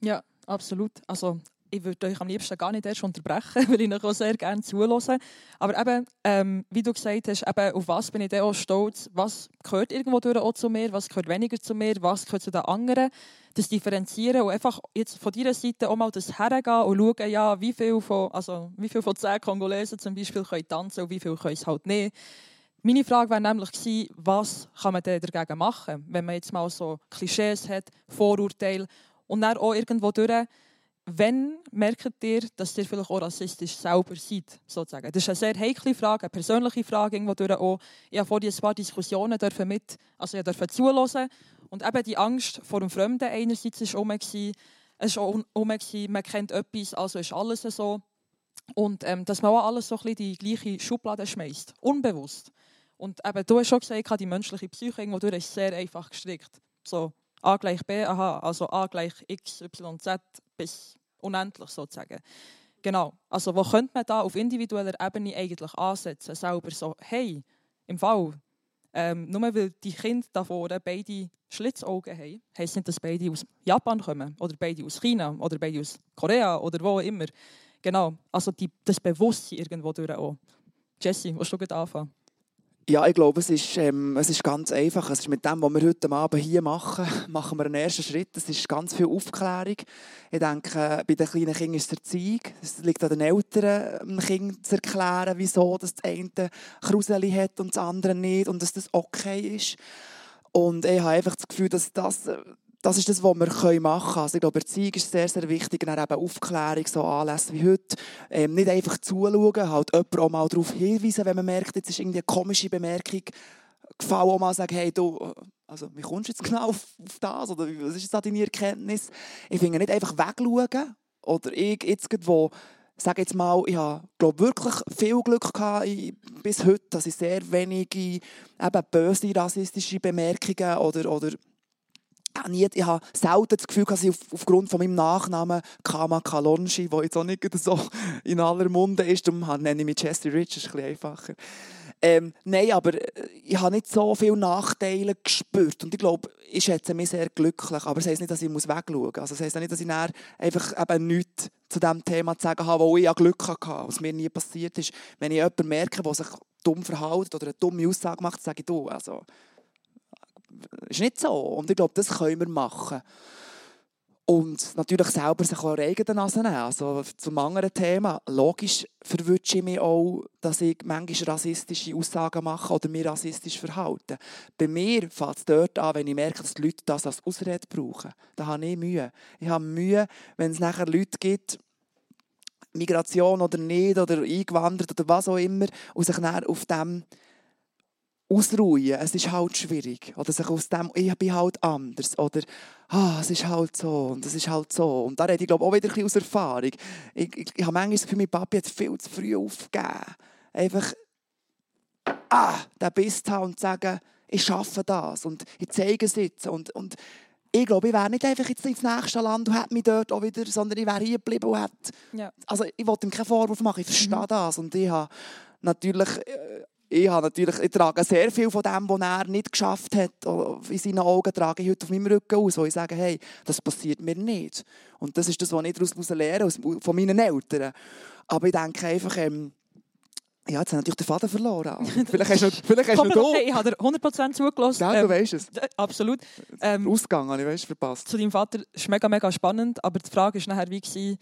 Ja, absolut. Also ich würde euch am liebsten gar nicht erst unterbrechen, weil ich auch sehr gerne zuhöre. Aber eben, ähm, wie du gesagt hast, eben, auf was bin ich denn auch stolz? Was gehört irgendwo durch auch zu mir? Was gehört weniger zu mir? Was gehört zu den anderen? Das Differenzieren und einfach jetzt von dieser Seite auch mal das hergehen und schauen, ja, wie viel von, also, wie viel von zehn Kongolesen zum Beispiel können tanzen und wie viel können es halt nicht. Meine Frage wäre nämlich was kann man dagegen machen, wenn man jetzt mal so Klischees hat, Vorurteile und dann auch irgendwo durch wenn merkt ihr, dass ihr vielleicht auch rassistisch selber seid? Sozusagen? Das ist eine sehr heikle Frage, eine persönliche Frage. Irgendwo durch auch, ich habe vorhin ein paar Diskussionen dürfen mit, also ich durfte zuhören. Und eben die Angst vor dem Fremden einerseits war um. Es war auch um, man kennt etwas, also ist alles so. Und ähm, dass man auch alles so ein die gleiche Schublade schmeißt, unbewusst. Und eben, du hast schon gesagt, die menschliche Psyche irgendwo durch ist sehr einfach gestrickt. So, A gleich B, aha, also A gleich X, Y, Z bis unendlich sozusagen. Genau, also wo könnte man da auf individueller Ebene eigentlich ansetzen? Selber so, hey, im Fall, ähm, nur weil die Kinder da vorne beide Schlitzaugen haben, heisst nicht, dass beide aus Japan kommen oder beide aus China oder beide aus Korea oder wo immer. Genau, also die, das Bewusstsein irgendwo durch auch. Jesse, willst du anfangen? Ja, ich glaube, es ist, ähm, es ist ganz einfach. Es ist mit dem, was wir heute Abend hier machen, machen wir einen ersten Schritt. Es ist ganz viel Aufklärung. Ich denke, bei den kleinen Kindern ist es Erziehung. Es liegt an den Eltern, dem Kind zu erklären, wieso das eine Kruseli hat und das andere nicht und dass das okay ist. Und ich habe einfach das Gefühl, dass das das ist das, was wir machen können. Also ich glaube, Erziehung ist sehr, sehr wichtig. Und eben Aufklärung, so Anlässe wie heute. Ähm, nicht einfach zuschauen, halt jemanden auch mal darauf hinweisen, wenn man merkt, jetzt ist irgendwie eine komische Bemerkung gefallen, auch mal sagen, hey, du, also, wie kommst du jetzt genau auf, auf das? Oder was ist jetzt deine Erkenntnis? Ich finde nicht einfach wegschauen. Oder ich jetzt wo sage jetzt mal, ich habe wirklich viel Glück gehabt bis heute, dass ich sehr wenige eben böse rassistische Bemerkungen oder, oder nie, ich habe selten das Gefühl, dass ich auf, aufgrund von meinem Nachnamen Kama Kalonji, der jetzt auch nicht so in aller Munde ist, darum nenne ich mich Jesse Rich, das ist ein bisschen einfacher. Ähm, nein, aber äh, ich habe nicht so viele Nachteile gespürt und ich glaube, ich schätze mich sehr glücklich, aber das heisst nicht, dass ich wegschauen muss. Also das heisst nicht, dass ich einfach eben nichts zu dem Thema zu sagen habe, wo ich Glück hatte, was mir nie passiert ist. Wenn ich jemanden merke, der sich dumm verhält oder eine dumme Aussage macht, sage ich, du, also ist nicht so. Und ich glaube, das können wir machen. Und natürlich selber sich auch eigene Nase nehmen. Also zum anderen Thema. Logisch verwünsche ich mich auch, dass ich manchmal rassistische Aussagen mache oder mich rassistisch verhalte. Bei mir fängt es dort an, wenn ich merke, dass die Leute das als Ausrede brauchen. Da habe ich Mühe. Ich habe Mühe, wenn es nachher Leute gibt, Migration oder nicht, oder eingewandert oder was auch immer, und sich dann auf dem ausruhen. Es ist halt schwierig. Oder sich aus dem, ich bin halt anders. Oder, ah, es ist halt so und es ist halt so. Und da rede ich, glaube auch wieder ein bisschen aus Erfahrung. Ich, ich, ich habe manchmal das Gefühl, mein Papi hat viel zu früh aufgegeben. Einfach, ah, den Biss haben und sagen, ich schaffe das und ich zeige es jetzt. Und, und ich glaube, ich wäre nicht einfach jetzt ins nächste Land und hätte mich dort auch wieder, sondern ich wäre hier geblieben und hätte... Ja. Also ich wollte ihm keinen Vorwurf machen, ich verstehe mhm. das. Und ich habe natürlich äh, ich, habe natürlich, ich trage sehr viel von dem, was er nicht geschafft hat, in seinen Augen trage ich heute auf meinem Rücken aus, wo ich sage, hey, das passiert mir nicht. Und das ist das, was ich daraus lernen muss, von meinen Eltern. Aber ich denke einfach, ähm, ja, jetzt habe ich natürlich den Faden verloren. vielleicht hast du, vielleicht hast du ich habe dir 100% zugelassen. Ja, du ähm, weißt es. Absolut. Ähm, Ausgang habe ich weißt, verpasst. Zu deinem Vater ist mega, mega spannend, aber die Frage ist nachher, wie war,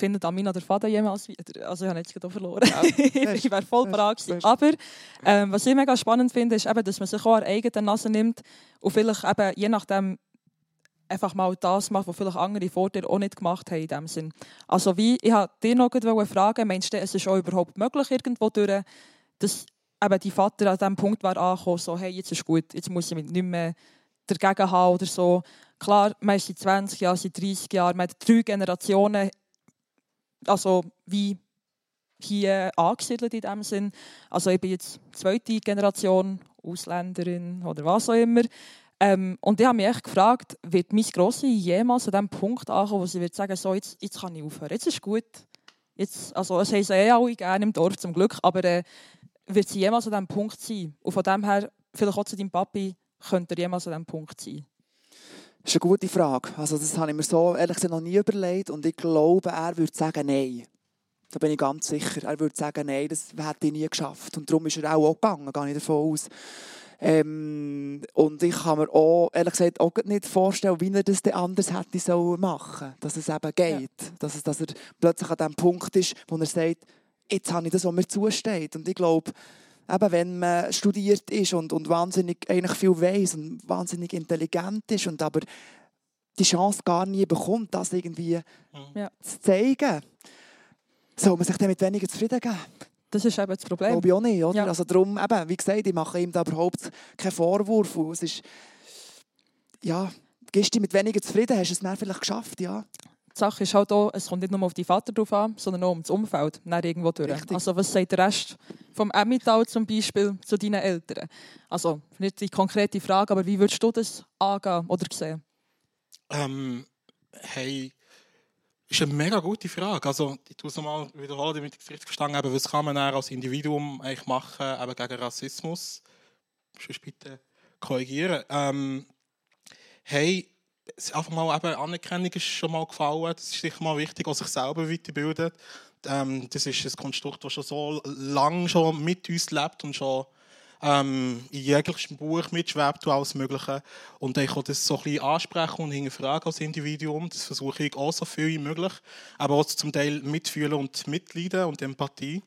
findet Amina der Faden jemals wieder? Also ich habe jetzt gerade verloren. Ja, ich wäre voll bereit. Aber ähm, was ich mega spannend finde, ist eben, dass man sich auch an eigene Nase nimmt und vielleicht eben, je nachdem einfach mal das macht, was vielleicht andere vor dir auch nicht gemacht haben in dem Sinn. Also wie, ich wollte dir noch fragen, meinst du, es ist auch überhaupt möglich irgendwo durch, dass eben die Vater an diesem Punkt war angekommen, so hey, jetzt ist gut, jetzt muss ich mich nicht mehr dagegen haben oder so. Klar, man ist seit 20 Jahren, seit 30 Jahren, man hat drei Generationen, also wie hier angesiedelt in dem Sinn. Also ich bin jetzt zweite Generation Ausländerin oder was auch immer. Ähm, und ich habe mich echt gefragt, wird mein Grossi jemals an dem Punkt ankommen, wo sie wird sagen, so, jetzt, jetzt kann ich aufhören, jetzt ist gut. Jetzt, also es haben sie eh alle gerne im Dorf, zum Glück, aber äh, wird sie jemals an diesem Punkt sein? Und von dem her, vielleicht auch zu deinem Papi, könnte er jemals an diesem Punkt sein? Das ist eine gute Frage. Also das habe ich mir so ehrlich gesagt noch nie überlegt und ich glaube, er würde sagen Nein. Da bin ich ganz sicher. Er würde sagen Nein, das hätte ich nie geschafft. Und darum ist er auch, auch gegangen, gehe ich davon aus. Ähm, und ich kann mir auch, ehrlich gesagt, auch nicht vorstellen, wie er das anders hätte sollen machen Dass es eben geht. Ja. Dass, es, dass er plötzlich an dem Punkt ist, wo er sagt, jetzt habe ich das, was mir zusteht. Und ich glaube, eben, wenn man studiert ist und, und wahnsinnig eigentlich viel weiß und wahnsinnig intelligent ist und aber die Chance gar nie bekommt, das irgendwie ja. zu zeigen, soll man sich damit weniger zufrieden geben. Das ist eben das Problem. Glaube ich auch nicht, oder? Ja. Also darum, eben, wie gesagt, ich mache ihm da überhaupt keinen Vorwurf. es ist, ja, gehst du mit weniger zufrieden, hast du es dann vielleicht geschafft, ja. Die Sache ist halt auch, es kommt nicht nur auf die Vater drauf an, sondern auch um das Umfeld, dann irgendwo durch. Richtig. Also was sagt der Rest vom Emmental zum Beispiel zu deinen Eltern? Also nicht die konkrete Frage, aber wie würdest du das angehen oder sehen? Ähm, hey, ist eine mega gute Frage. Also, ich tue es nochmal wiederholen, damit ich es richtig verstanden habe. Was kann man als Individuum eigentlich machen eben gegen Rassismus? Sonst bitte korrigieren. Ähm, hey, einfach mal eben Anerkennung ist schon mal gefallen. Das ist sicher mal wichtig, auch sich selber weiterbilden. Ähm, das ist ein Konstrukt, das schon so lange schon mit uns lebt und schon ähm, in jeglichem Buch mitschwebt und alles Mögliche. Und ich kann das so ein bisschen ansprechen und hinterfragen als Individuum. Das versuche ich auch so viel wie möglich. Aber auch zum Teil mitfühlen und mitleiden und Empathie.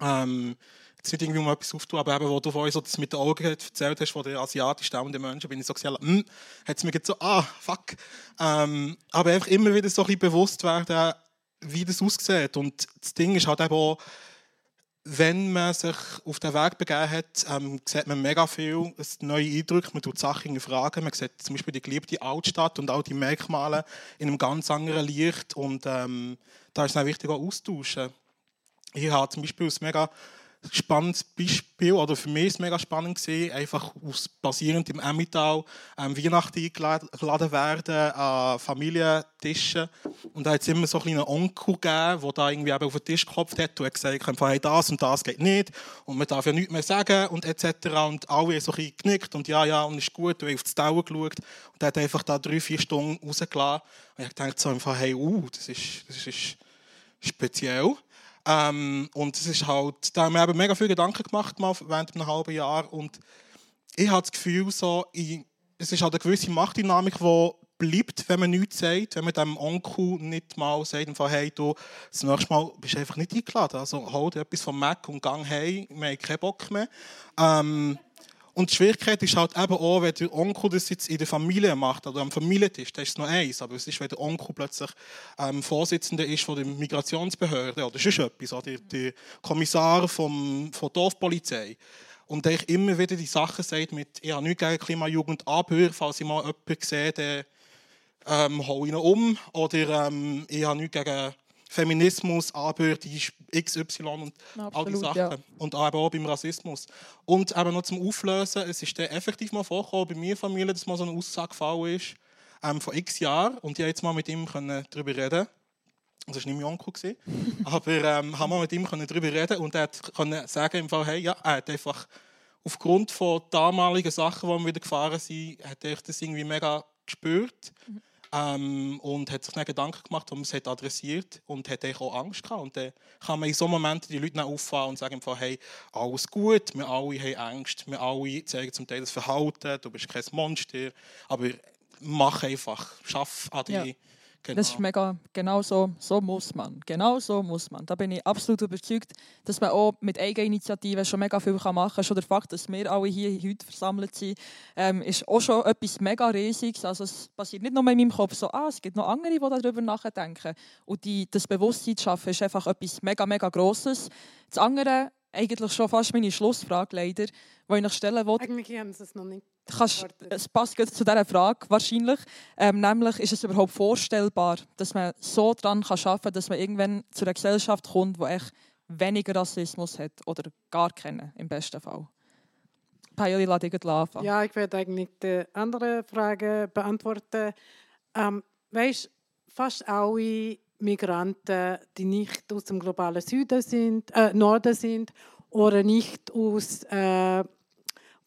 Ähm, jetzt nicht irgendwie um etwas aufzutun, aber eben, wo du vorhin so das mit den Augen erzählt hast, von den asiatisch stammenden Menschen, bin ich so gesagt, hm, hat es mir so, ah, fuck. Ähm, aber einfach immer wieder so ein bewusst werden, wie das aussieht. Und das Ding ist halt eben auch, wenn man sich auf den Weg begeben hat, ähm, sieht man mega viel neue Eindrücke, man tut Sachen in Fragen, man sieht zum Beispiel die geliebte Altstadt und all die Merkmale in einem ganz anderen Licht und ähm, da ist es auch wichtig, auch austauschen. Ich habe zum Beispiel ein mega spannendes Beispiel, oder für mich ist es mega spannend gewesen, einfach aus, basierend im Emmental ähm, Weihnachten eingeladen werden an Familientischen. Und da hat es immer so einen Onkel gegeben, der da irgendwie auf den Tisch geklopft hat und hat gesagt, hey, das und das geht nicht und man darf ja nichts mehr sagen und etc. Und alle haben so ein bisschen genickt und ja, ja, und ist gut, und auf das Dauer geschaut und hat einfach da drei, vier Stunden rausgelassen. Und ich dachte so einfach, hey, uh, das ist, das ist speziell. Ähm, und es ist halt, da haben wir eben mega viele Gedanken gemacht mal während einem halben Jahr und ich habe das Gefühl, so, ich, es ist halt eine gewisse Machtdynamik, die bleibt, wenn man nichts sagt, wenn man dem Onkel nicht mal sagt, hey, du, das nächste Mal bist du einfach nicht eingeladen. Also hol dir etwas vom Mac und gang hey, wir haben keinen Bock mehr. Ähm, und die Schwierigkeit ist halt eben auch, wenn der Onkel das jetzt in der Familie macht oder am Familientisch, das ist noch eins. Aber es ist, wenn der Onkel plötzlich ähm, Vorsitzender ist von der Migrationsbehörde oder sonst etwas, oder der Kommissar vom, von der Dorfpolizei. Und der immer wieder die Sachen sagt mit, ich habe nichts gegen Klimajugend, aber falls ich mal jemanden sehe, dann ähm, hau ihn um. Oder ähm, ich habe nichts gegen Feminismus, aber die XY und Absolut, all die Sachen. Ja. Und aber auch beim Rassismus. Und eben noch zum Auflösen, es ist dann effektiv mal vorgekommen bei mir Familie, dass mal so eine Aussage gefallen ist, ähm, vor x Jahren. Und ich konnte jetzt mal mit ihm darüber reden. Das war nicht mein Onkel. aber ähm, haben wir mit ihm darüber reden und er konnte sagen, im Fall, hey, ja, er hat einfach aufgrund von damaligen Sachen, die wir wieder gefahren sind, hat er das irgendwie mega gespürt. Mhm. Ähm, und hat sich dann Gedanken gemacht und es hat adressiert und hat auch Angst gehabt. Und dann kann man in so Momenten die Leute dann auffahren und sagen, hey, alles gut, wir alle haben Angst, wir alle zeigen zum Teil das Verhalten, du bist kein Monster, aber mach einfach, schaff an die... Ja Genau. Das ist mega, genau so, so muss man. Genau so muss man. Da bin ich absolut überzeugt, dass man auch mit Eigeninitiativen schon mega viel machen kann. Schon der Fakt, dass wir alle hier heute versammelt sind, ähm, ist auch schon etwas mega Riesiges. Also es passiert nicht nur in meinem Kopf so, ah, es gibt noch andere, die darüber nachdenken. Und die, das Bewusstsein zu schaffen, ist einfach etwas mega, mega Grosses. Das andere, eigentlich schon fast meine Schlussfrage leider, die ich noch stellen wollte. Eigentlich haben sie es noch nicht kannst, es passt gut zu dieser Frage wahrscheinlich. Ähm, nämlich, ist es überhaupt vorstellbar, dass man so daran arbeiten kann, dass man irgendwann zu einer Gesellschaft kommt, die echt weniger Rassismus hat oder gar keinen, im besten Fall? Pauli, lass dich anfangen. Ja, ich werde eigentlich die andere Frage beantworten. Ähm, weißt, fast alle Migranten, die nicht aus dem globalen Süden sind, äh, Norden sind oder nicht aus äh,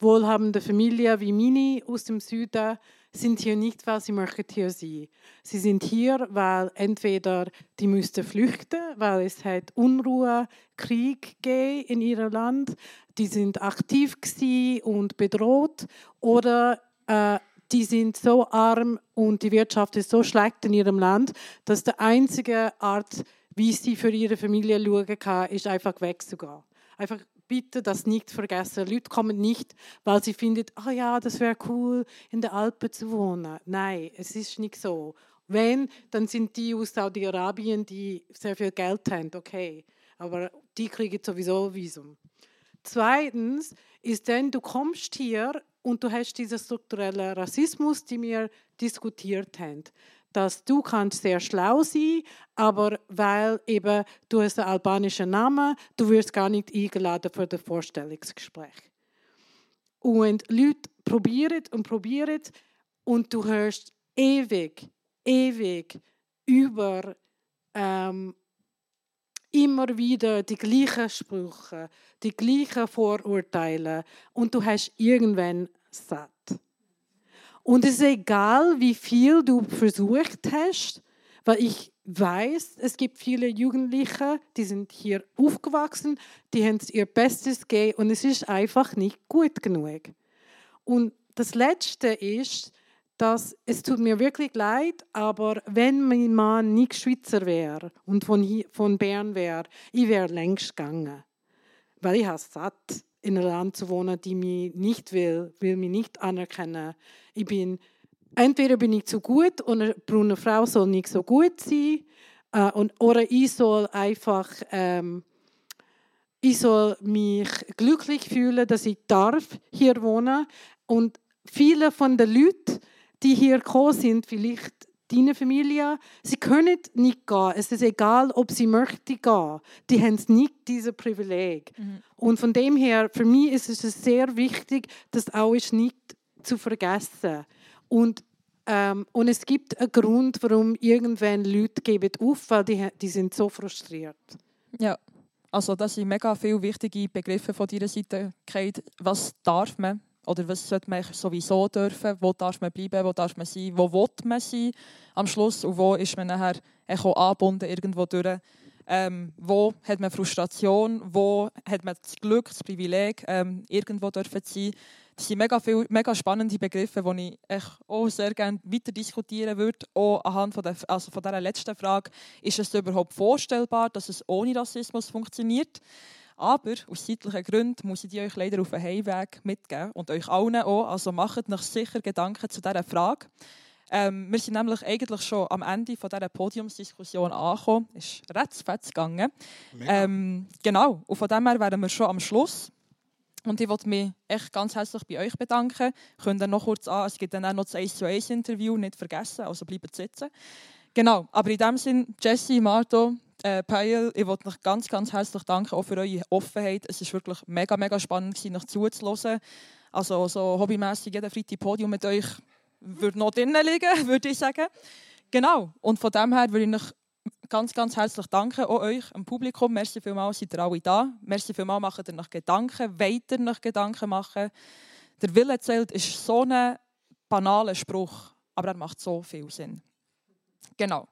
wohlhabenden Familien wie Mini aus dem Süden, sind hier nicht, weil sie möchten hier sein. Sie sind hier, weil entweder die müssten flüchten, weil es hat Unruhe, Krieg in ihrem Land, die sind aktiv und bedroht, oder äh, die sind so arm und die Wirtschaft ist so schlecht in ihrem Land, dass die einzige Art, wie sie für ihre Familie schauen kann, ist einfach wegzugehen. Einfach bitte das nicht vergessen. Leute kommen nicht, weil sie finden, oh ja, das wäre cool, in den Alpen zu wohnen. Nein, es ist nicht so. Wenn, dann sind die aus Saudi-Arabien, die sehr viel Geld haben, okay. Aber die kriegen sowieso Visum. Zweitens ist dann, du kommst hier und du hast diesen strukturellen Rassismus, den wir diskutiert haben dass du kannst sehr schlau sein, aber weil eben du hast einen albanischen Namen, du wirst gar nicht eingeladen für das Vorstellungsgespräch. Und Leute probieren und probieren und du hörst ewig, ewig über ähm, immer wieder die gleichen Sprüche, die gleichen Vorurteile und du hast irgendwann satt. Und es ist egal, wie viel du versucht hast, weil ich weiß, es gibt viele Jugendliche, die sind hier aufgewachsen, die haben ihr Bestes gegeben und es ist einfach nicht gut genug. Und das Letzte ist, dass es tut mir wirklich leid, aber wenn mein Mann nicht Schweizer wäre und von, hier, von Bern wäre, ich wäre längst gegangen. Weil ich habe satt in einem Land zu wohnen, die mich nicht will, will mich nicht anerkennen. Ich bin, entweder bin ich zu gut und eine braune Frau soll nicht so gut sein, äh, und, oder ich soll einfach, ähm, ich soll mich glücklich fühlen, dass ich darf hier wohnen. Und viele von den Leuten, die hier gekommen sind, vielleicht deine Familie, sie können nicht gehen. Es ist egal, ob sie möchten gehen. Die haben nicht dieses Privileg. Mhm. Und von dem her, für mich ist es sehr wichtig, das auch nicht zu vergessen. Und, ähm, und es gibt einen Grund, warum irgendwann Leute geben auf, weil die, die sind so frustriert. Ja, also das sind mega viele wichtige Begriffe von dieser Seite. Was darf man oder was sollte man sowieso dürfen? Wo darf man bleiben? Wo darf man sein? Wo will man sein am Schluss? Und wo ist man nachher angebunden irgendwo durch? Ähm, wo hat man Frustration? Wo hat man das Glück, das Privileg, ähm, irgendwo dürfen zu sein? Das sind mega, viele, mega spannende Begriffe, die ich auch sehr gerne weiter diskutieren würde. Auch anhand von, der, also von dieser letzten Frage, ist es überhaupt vorstellbar, dass es ohne Rassismus funktioniert? Aber aus zeitlichen Gründen muss ich die euch leider auf den Heimweg mitgeben und euch allen auch. Also macht euch sicher Gedanken zu dieser Frage. Ähm, wir sind nämlich eigentlich schon am Ende von dieser Podiumsdiskussion angekommen. Es ist recht gegangen. Ähm, genau, und von dem her wären wir schon am Schluss. Und ich wollte mich echt ganz herzlich bei euch bedanken. Könnt ihr noch kurz an, es gibt dann auch noch das 1 zu 1 Interview, nicht vergessen, also bleibt sitzen. Genau, aber in dem Sinne, Jesse, Marto, äh, Paul, ich wollte euch ganz, ganz herzlich danken auch für eure Offenheit. Es war wirklich mega, mega spannend, euch zuzuhören. Also so hobbymässig jeden Freitag Podium mit euch würde noch drinnen liegen, würde ich sagen. Genau, und von dem her würde ich euch ganz, ganz herzlich danken, auch euch, dem Publikum. Merci vielmals, seid ihr alle da. Merci vielmals, macht ihr noch Gedanken, weiter noch Gedanken machen. Der Wille zählt ist so ein banaler Spruch, aber er macht so viel Sinn. Genau.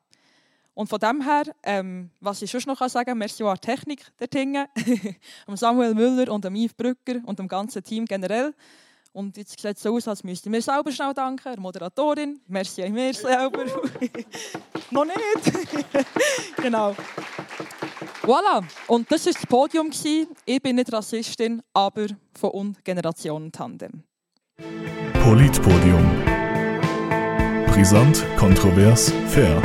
Und von dem her, ähm, was ich sonst noch sagen kann, merci an die Technik der Dinge, Samuel Müller und Yves Brücker und dem ganzen Team generell. Und jetzt sieht es so aus, als müssten wir selber schnell danken, der Moderatorin. Merci an mir selber. noch nicht. genau. Voilà. Und das war das Podium. Ich bin nicht Rassistin, aber von und Generationen Tandem. Politpodium. Brisant, kontrovers, fair.